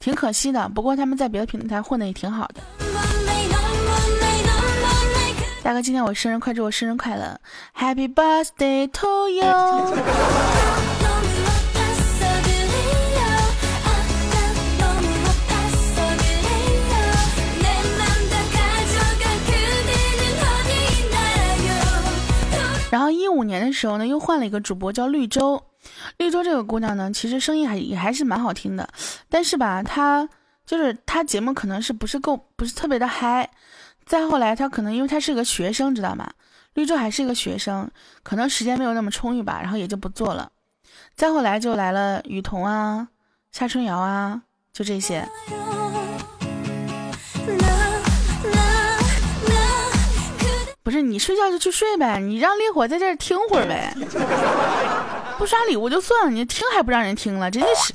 挺可惜的。不过他们在别的平台混的也挺好的。大哥，今天我生日，快祝我生日快乐，Happy birthday to you！然后一五年的时候呢，又换了一个主播，叫绿洲。绿洲这个姑娘呢，其实声音还也还是蛮好听的，但是吧，她就是她节目可能是不是够，不是特别的嗨。再后来，她可能因为她是个学生，知道吗？绿洲还是一个学生，可能时间没有那么充裕吧，然后也就不做了。再后来就来了雨桐啊、夏春瑶啊，就这些。不是你睡觉就去睡呗，你让烈火在这儿听会儿呗。不刷礼物就算了，你听还不让人听了，真的是。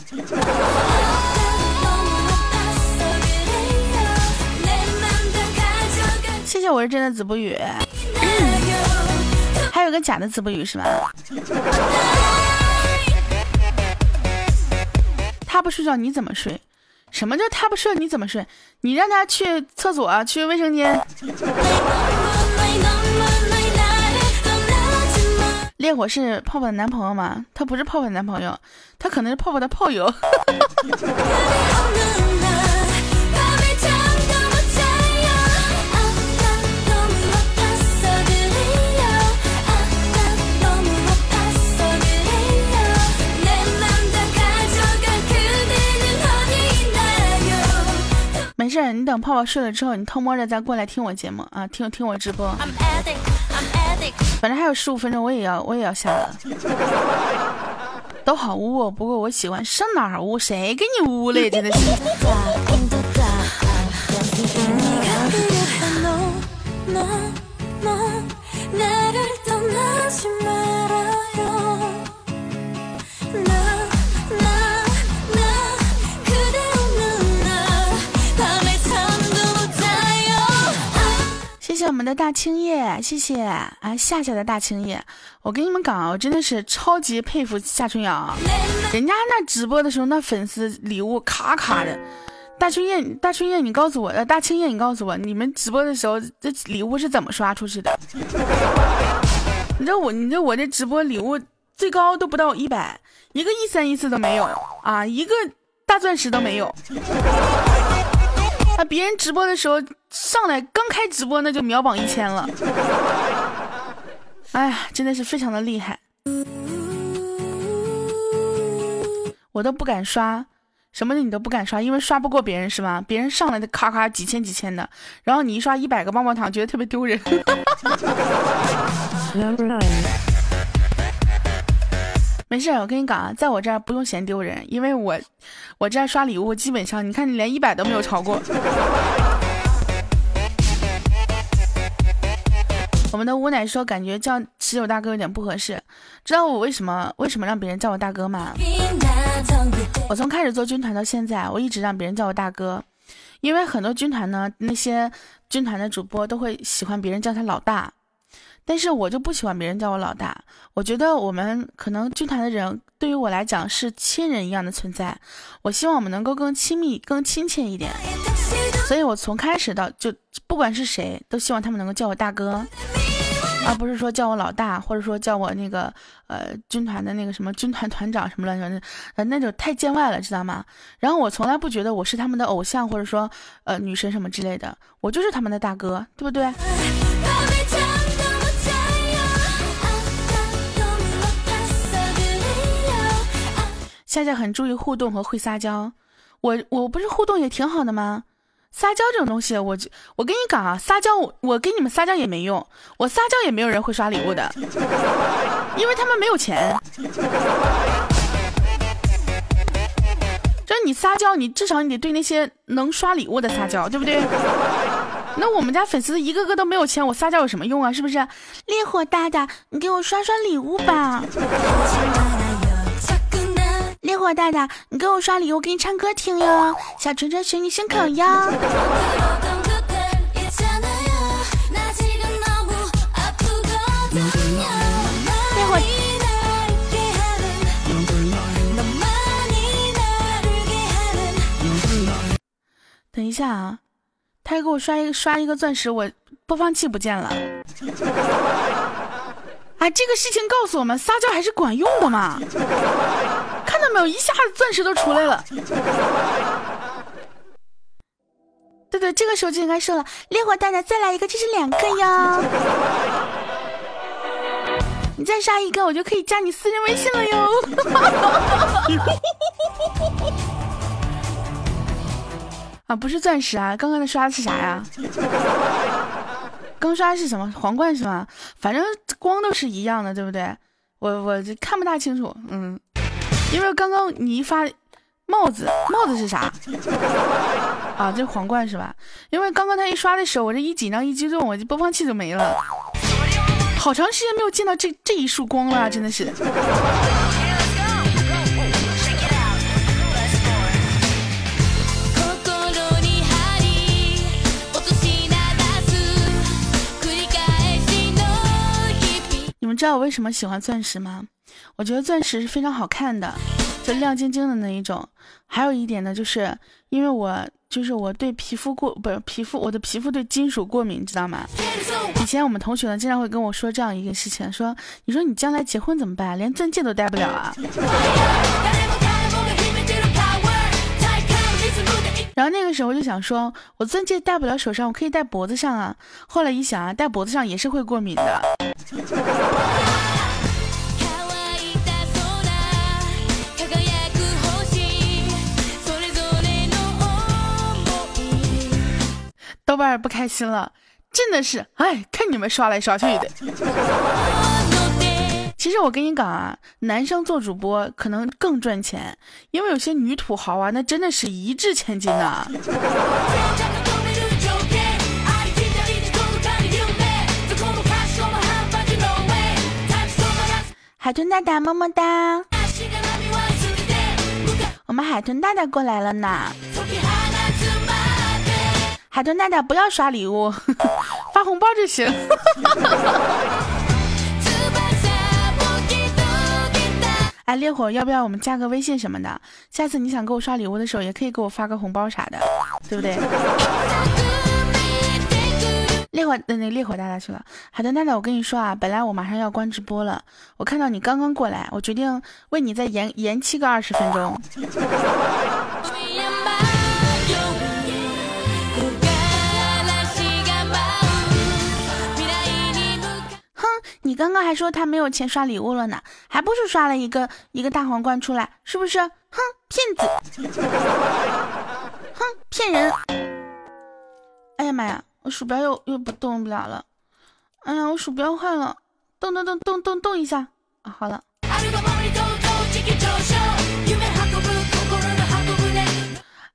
谢谢，我是真的子不语，还有个假的子不语是吧？他不睡觉你怎么睡？什么叫他不睡你怎么睡？你让他去厕所去卫生间。烈火是泡泡的男朋友吗？他不是泡泡的男朋友，他可能是泡泡的炮友。[LAUGHS] 对你等泡泡睡了之后，你偷摸着再过来听我节目啊，听听我直播。反正还有十五分钟，我也要我也要下了。都好污，不过我喜欢上哪儿污，谁给你污了？真的是。大青叶，谢谢啊夏夏的大青叶。我跟你们讲啊，我真的是超级佩服夏春阳，[LAUGHS] 人家那直播的时候那粉丝礼物卡卡的。大春叶，大春叶，你告诉我，呃，大青叶，你告诉我，你们直播的时候这礼物是怎么刷出去的？[LAUGHS] 你知道我，你知道我这直播礼物最高都不到一百，一个一三一四都没有啊，一个大钻石都没有。[LAUGHS] 啊！别人直播的时候上来刚开直播，那就秒榜一千了。[LAUGHS] 哎呀，真的是非常的厉害，我都不敢刷，什么的你都不敢刷，因为刷不过别人是吗？别人上来的咔咔几千几千的，然后你一刷一百个棒棒糖，觉得特别丢人。[LAUGHS] 没事，我跟你讲啊，在我这儿不用嫌丢人，因为我，我这儿刷礼物基本上，你看你连一百都没有超过。我们的吴奶说，感觉叫十九大哥有点不合适。知道我为什么为什么让别人叫我大哥吗？我从开始做军团到现在，我一直让别人叫我大哥，因为很多军团呢，那些军团的主播都会喜欢别人叫他老大。但是我就不喜欢别人叫我老大，我觉得我们可能军团的人对于我来讲是亲人一样的存在，我希望我们能够更亲密、更亲切一点，所以我从开始到就不管是谁都希望他们能够叫我大哥，而不是说叫我老大，或者说叫我那个呃军团的那个什么军团团长什么乱七八糟，呃那种太见外了，知道吗？然后我从来不觉得我是他们的偶像，或者说呃女神什么之类的，我就是他们的大哥，对不对？夏夏很注意互动和会撒娇，我我不是互动也挺好的吗？撒娇这种东西，我我跟你讲啊，撒娇我跟你们撒娇也没用，我撒娇也没有人会刷礼物的，因为他们没有钱。就是你撒娇，你至少你得对那些能刷礼物的撒娇，对不对？那我们家粉丝一个个都没有钱，我撒娇有什么用啊？是不是？烈火大大，你给我刷刷礼物吧。烈火大大，你给我刷礼物，给你唱歌听哟。小纯纯学你声口哟。烈火，等一下啊，他给我刷一个刷一个钻石，我播放器不见了。[LAUGHS] 啊，这个事情告诉我们，撒娇还是管用的嘛！看没有，一下子钻石都出来了。对对，这个时候就应该说了，烈火大大再来一个，这是两个哟。你再刷一个，我就可以加你私人微信了哟。[LAUGHS] 啊，不是钻石啊，刚刚的刷的是啥呀？刚刷是什么皇冠是吗？反正光都是一样的，对不对？我我看不大清楚，嗯，因为刚刚你一发帽子，帽子是啥？啊，这皇冠是吧？因为刚刚他一刷的时候，我这一紧张一激动，我这播放器就没了，好长时间没有见到这这一束光了，真的是。你们知道我为什么喜欢钻石吗？我觉得钻石是非常好看的，就亮晶晶的那一种。还有一点呢，就是因为我就是我对皮肤过不是皮肤，我的皮肤对金属过敏，知道吗？以前我们同学呢经常会跟我说这样一个事情，说你说你将来结婚怎么办？连钻戒都戴不了啊。然后那个时候我就想说，我钻戒戴不了手上，我可以戴脖子上啊。后来一想啊，戴脖子上也是会过敏的。豆瓣不开心了，真的是，哎，看你们刷来刷去的。其实我跟你讲啊，男生做主播可能更赚钱，因为有些女土豪啊，那真的是一掷千金呐。海豚大大么么哒，我们海豚大大过来了呢。海豚大大不要刷礼物，[LAUGHS] 发红包就行。[LAUGHS] 哎，烈火，要不要我们加个微信什么的？下次你想给我刷礼物的时候，也可以给我发个红包啥的，对不对？烈火，那那烈火大大去了。海豚大大，我跟你说啊，本来我马上要关直播了，我看到你刚刚过来，我决定为你再延延期个二十分钟。[LAUGHS] 你刚刚还说他没有钱刷礼物了呢，还不是刷了一个一个大皇冠出来，是不是？哼，骗子！哼，骗人！哎呀妈呀！我鼠标又又不动不了了，哎呀，我鼠标坏了，动动动动动动一下啊，好了。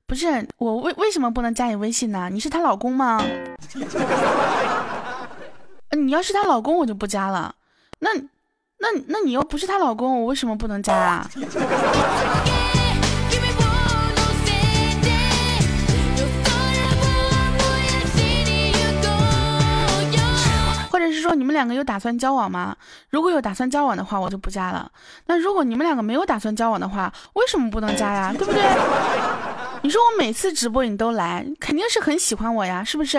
不是我为为什么不能加你微信呢？你是她老公吗？你要是她老公，我就不加了。那那那你又不是她老公，我为什么不能加啊？[LAUGHS] 或者是说你们两个有打算交往吗？如果有打算交往的话，我就不加了。那如果你们两个没有打算交往的话，为什么不能加呀？对不对？你说我每次直播你都来，肯定是很喜欢我呀，是不是？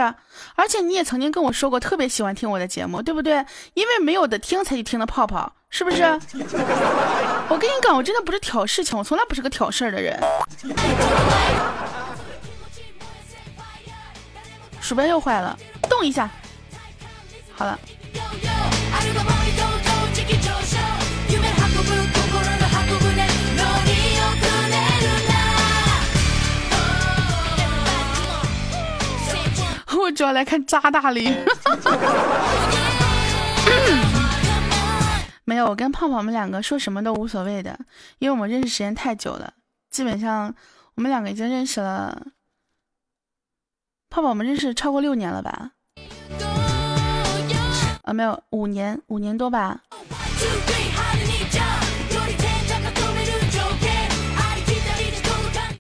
而且你也曾经跟我说过特别喜欢听我的节目，对不对？因为没有的听才去听的泡泡，是不是？[LAUGHS] 我跟你讲，我真的不是挑事情，我从来不是个挑事儿的人。鼠标又坏了，动一下。好了，主要来看渣大林。[LAUGHS] 没有，我跟泡泡们两个说什么都无所谓的，因为我们认识时间太久了，基本上我们两个已经认识了。泡泡，我们认识超过六年了吧？啊，没有五年，五年多吧。[LAUGHS]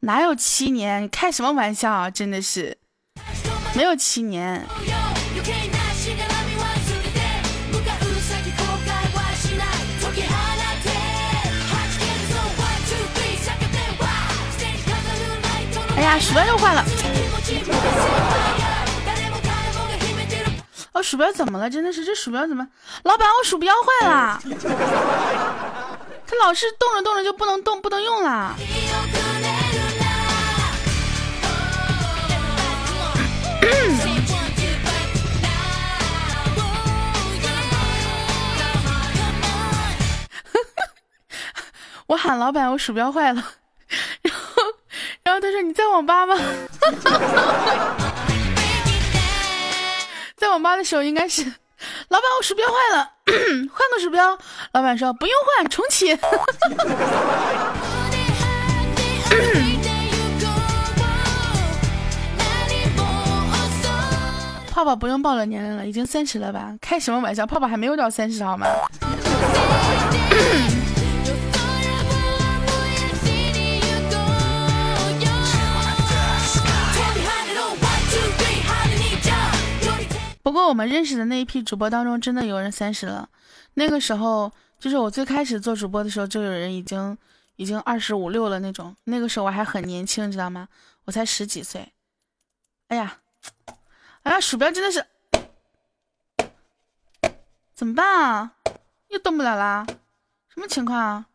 哪有七年？开什么玩笑啊！真的是，没有七年。哎呀，鼠标又坏了。哦鼠标怎么了？真的是这鼠标怎么？老板，我鼠标坏了，它老是动着动着就不能动，不能用了。[LAUGHS] 我喊老板，我鼠标坏了，[LAUGHS] 然后，然后他说你在网吧吗？[LAUGHS] 在网吧的时候应该是，老板，我鼠标坏了，换个鼠标。老板说不用换，重启。泡泡不用报了年龄了，已经三十了吧？开什么玩笑，泡泡还没有到三十好吗？[COUGHS] 不过我们认识的那一批主播当中，真的有人三十了。那个时候，就是我最开始做主播的时候，就有人已经已经二十五六了那种。那个时候我还很年轻，知道吗？我才十几岁。哎呀，哎呀，鼠标真的是，怎么办啊？又动不了啦？什么情况啊？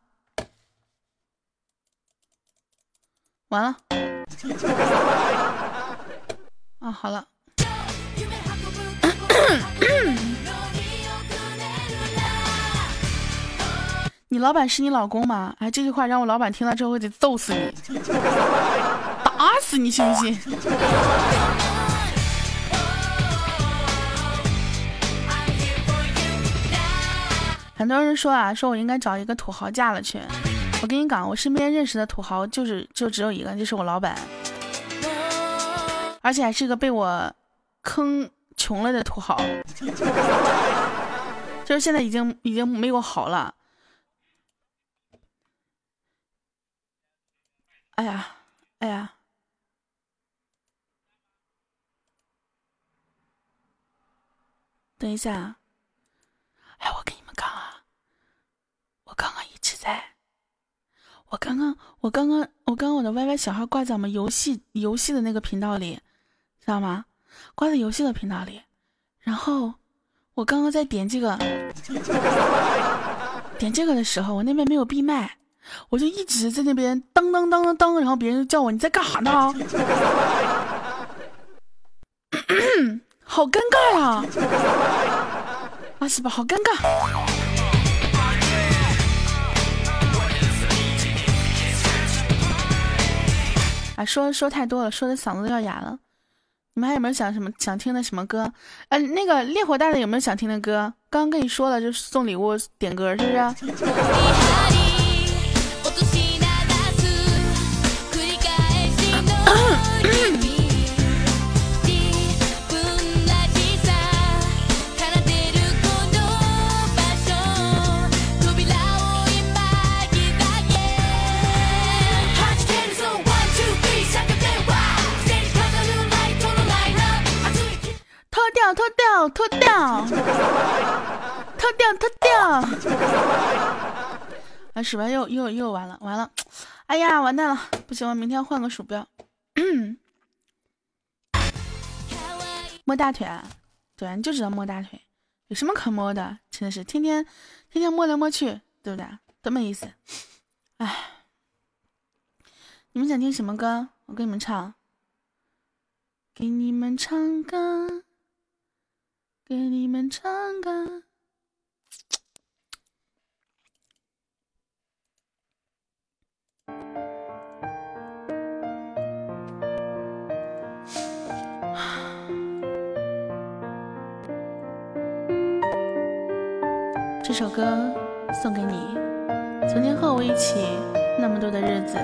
完了。[LAUGHS] 啊，好了。[COUGHS] 你老板是你老公吗？哎，这句话让我老板听了之后得揍死你，[LAUGHS] 打死你信不信？很多人说啊，说我应该找一个土豪嫁了去。我跟你讲，我身边认识的土豪就是就只有一个，就是我老板，而且还是个被我坑穷了的土豪，[LAUGHS] 就是现在已经已经没有好了。哎呀，哎呀，等一下，哎，我给你，刚刚一直在。我刚刚，我刚刚，我刚刚我的 YY 小号挂在我们游戏游戏的那个频道里，知道吗？挂在游戏的频道里。然后我刚刚在点这个，点这个的时候，我那边没有闭麦，我就一直在那边当当当当当，然后别人就叫我你在干啥呢？[COUGHS] 好尴尬呀！啊是吧？好尴尬。说说太多了，说的嗓子都要哑了。你们还有没有想什么想听的什么歌？呃，那个烈火大的有没有想听的歌？刚刚跟你说了，就是送礼物点歌，是不是？[LAUGHS] 鼠标又又又完了，完了！哎呀，完蛋了！不行，我明天换个鼠标。摸大腿啊？对，你就知道摸大腿，有什么可摸的？真的是天天天天摸来摸去，对不对？多没意思！哎，你们想听什么歌？我给你们唱，给你们唱歌。给你们唱歌。这首歌送给你，曾经和我一起那么多的日子。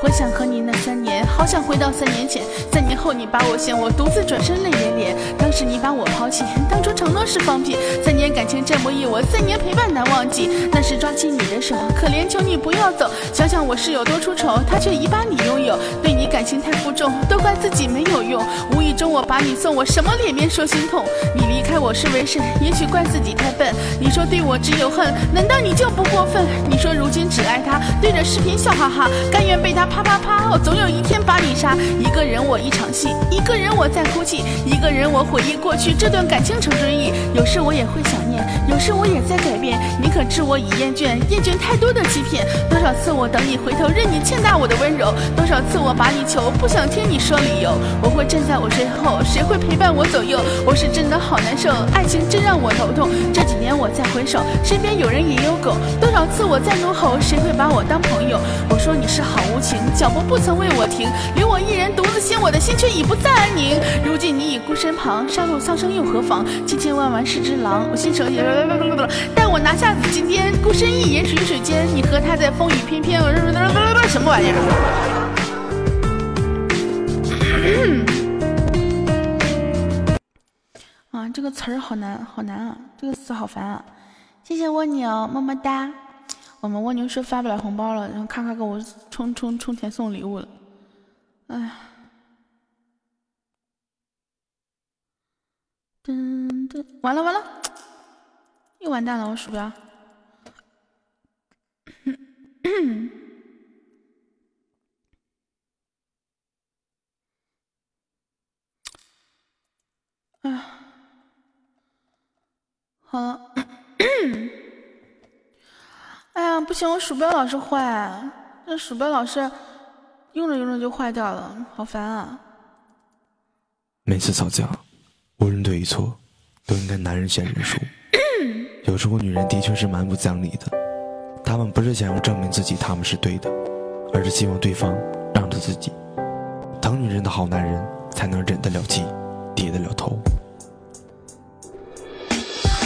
回想和你那三年，好想回到三年前。三年后你把我嫌我独自转身泪涟涟。当时你把我抛弃，当初承诺是放屁。三年感情这么一我，三年陪伴难忘记。那时抓起你的手，可怜求你不要走。想想我是有多出丑，他却已把你拥有。对你感情太负重，都怪自己没有用。无意中我把你送，我什么脸面说心痛。你离开我是为甚？也许怪自己太笨。你说对我只有恨，难道你就不过分？你说如今只爱他，对着视频笑哈哈，甘愿被他。啪啪啪！我总有一天把你杀。一个人我一场戏，一个人我在哭泣，一个人我回忆过去这段感情成追忆。有时我也会想有时我也在改变。你可知我已厌倦，厌倦太多的欺骗。多少次我等你回头，任你欠大我的温柔。多少次我把你求，不想听你说理由。我会站在我身后，谁会陪伴我左右？我是真的好难受，爱情真让我头痛。这几年我再回首，身边有人也有狗。多少次我在怒吼，谁会把我当朋友？我说你是好无情。脚步不曾为我停，留我一人独自行，我的心却已不再安宁。如今你已孤身旁，杀戮苍生又何妨？千千万万是只狼，我心手带我拿下紫金巅，孤身一人水水间，你和他在风雨翩翩，什么玩意儿？啊，这个词儿好难，好难啊！这个词好烦啊！谢谢蜗牛，么么哒。我们蜗牛说发不了红包了，然后咔咔给我充充充钱送礼物了，哎呀，完了完了，又完蛋了，我鼠标，哎呀，好了。哎呀，不行，我鼠标老是坏，这鼠标老是用着用着就坏掉了，好烦啊！每次吵架，无论对与错，都应该男人先认输。有时候女人的确是蛮不讲理的，她们不是想要证明自己他们是对的，而是希望对方让着自己。疼女人的好男人才能忍得了气，低得了头。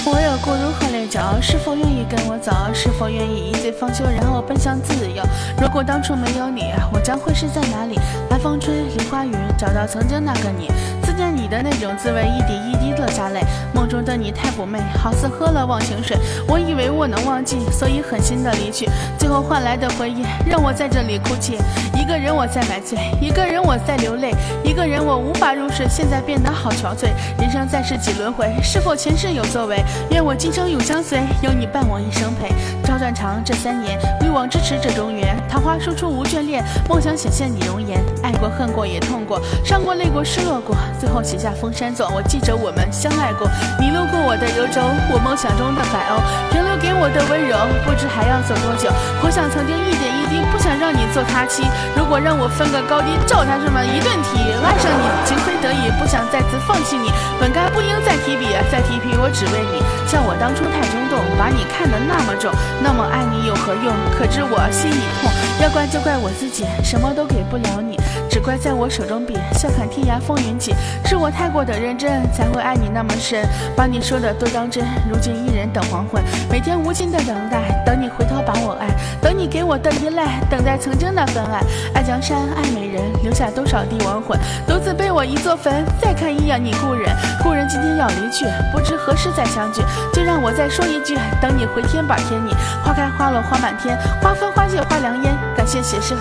我有过如何泪交？是否愿意跟我走？是否愿意一醉方休，然后奔向自由？如果当初没有你，我将会是在哪里？寒风吹，梨花雨，找到曾经那个你。思念你的那种滋味，一滴一滴落下泪。梦中的你太妩媚，好似喝了忘情水。我以为我能忘记，所以狠心的离去，最后换来的回忆让我在这里哭泣。一个人我在买醉，一个人我在流泪，一个人我无法入睡，现在变得好憔悴。人生在世几轮回，是否前世有作为？愿我今生永相随，有你伴我一生陪。朝断肠这三年，欲望支持这中原，桃花输出无眷恋，梦想显现你容颜。爱过恨过也痛过，伤过泪过失落过。最后后写下封山作，我记着我们相爱过。你路过我的柔州，我梦想中的海鸥，停留给我的温柔，不知还要走多久。回想曾经一点一滴，不想让你做他妻。如果让我分个高低，照他这么一顿提。爱上你，情非得已，不想再次放弃你。本该不应再提笔，再提笔我只为你。像我当初太冲动，把你看得那么重，那么爱你有何用？可知我心已痛，要怪就怪我自己，什么都给不了你，只怪在我手中笔，笑看天涯风云起。是我太过的认真，才会爱你那么深，把你说的都当真。如今一人等黄昏，每天无尽的等待，等你回头把我爱，等你给我的依赖，等待曾经那份爱。爱江山，爱美人，留下多少帝王魂，独自被我一座坟。再看一眼你故人，故人今天要离去，不知何时再相聚。就让我再说一句，等你回天把天你，花开花落花满天，花分花谢花凉烟。感谢写诗，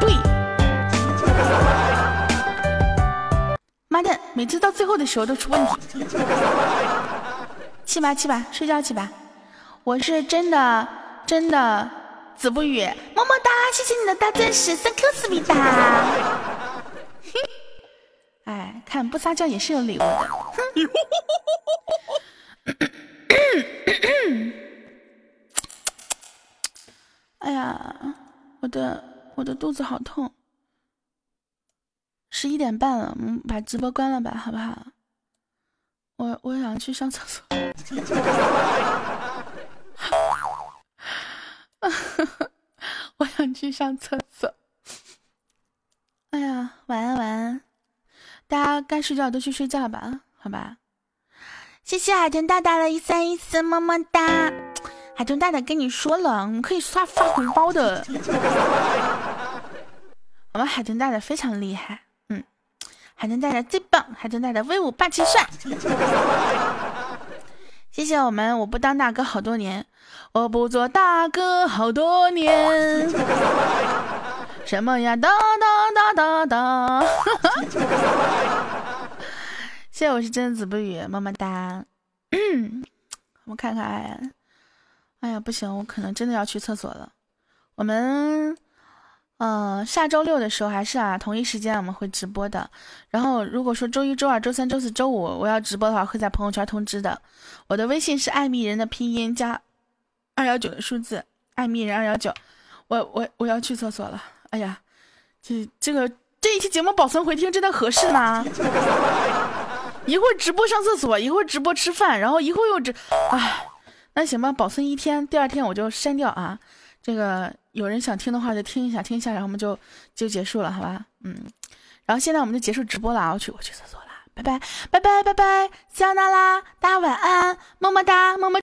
对。[LAUGHS] 妈的，每次到最后的时候都出问题。去吧去吧，睡觉去吧。我是真的真的子不语，么么哒，谢谢你的大钻石，thank you 思密达。哎，看不撒娇也是有礼物的。[COUGHS] 哎呀，我的我的肚子好痛。十一点半了，嗯，把直播关了吧，好不好？我我想去上厕所。[LAUGHS] 我想去上厕所。哎呀，晚安晚安，大家该睡觉都去睡觉吧，好吧？谢谢海豚大大的一三一四，么么哒！海豚大大跟你说了，我们可以刷发红包的。[LAUGHS] 我们海豚大大非常厉害。海豚大大最棒，海豚大大威武霸气帅。[LAUGHS] 谢谢我们，我不当大哥好多年，我不做大哥好多年。什么呀？哒哒哒哒哒。[LAUGHS] 谢谢，我是真子不语，么么哒。[COUGHS] 我们看看，哎呀，不行，我可能真的要去厕所了。我们。嗯，下周六的时候还是啊，同一时间我们会直播的。然后如果说周一周二周三周四周五我要直播的话，会在朋友圈通知的。我的微信是爱蜜人的拼音加二幺九的数字，爱蜜人二幺九。我我我要去厕所了。哎呀，这这个这一期节目保存回听真的合适吗？[LAUGHS] 一会儿直播上厕所，一会儿直播吃饭，然后一会儿又直，哎，那行吧，保存一天，第二天我就删掉啊。这个有人想听的话就听一下，听一下，然后我们就就结束了，好吧？嗯，然后现在我们就结束直播了！我去，我去厕所了，拜拜，拜拜，拜拜，香娜啦，大家晚安，么么哒，么么。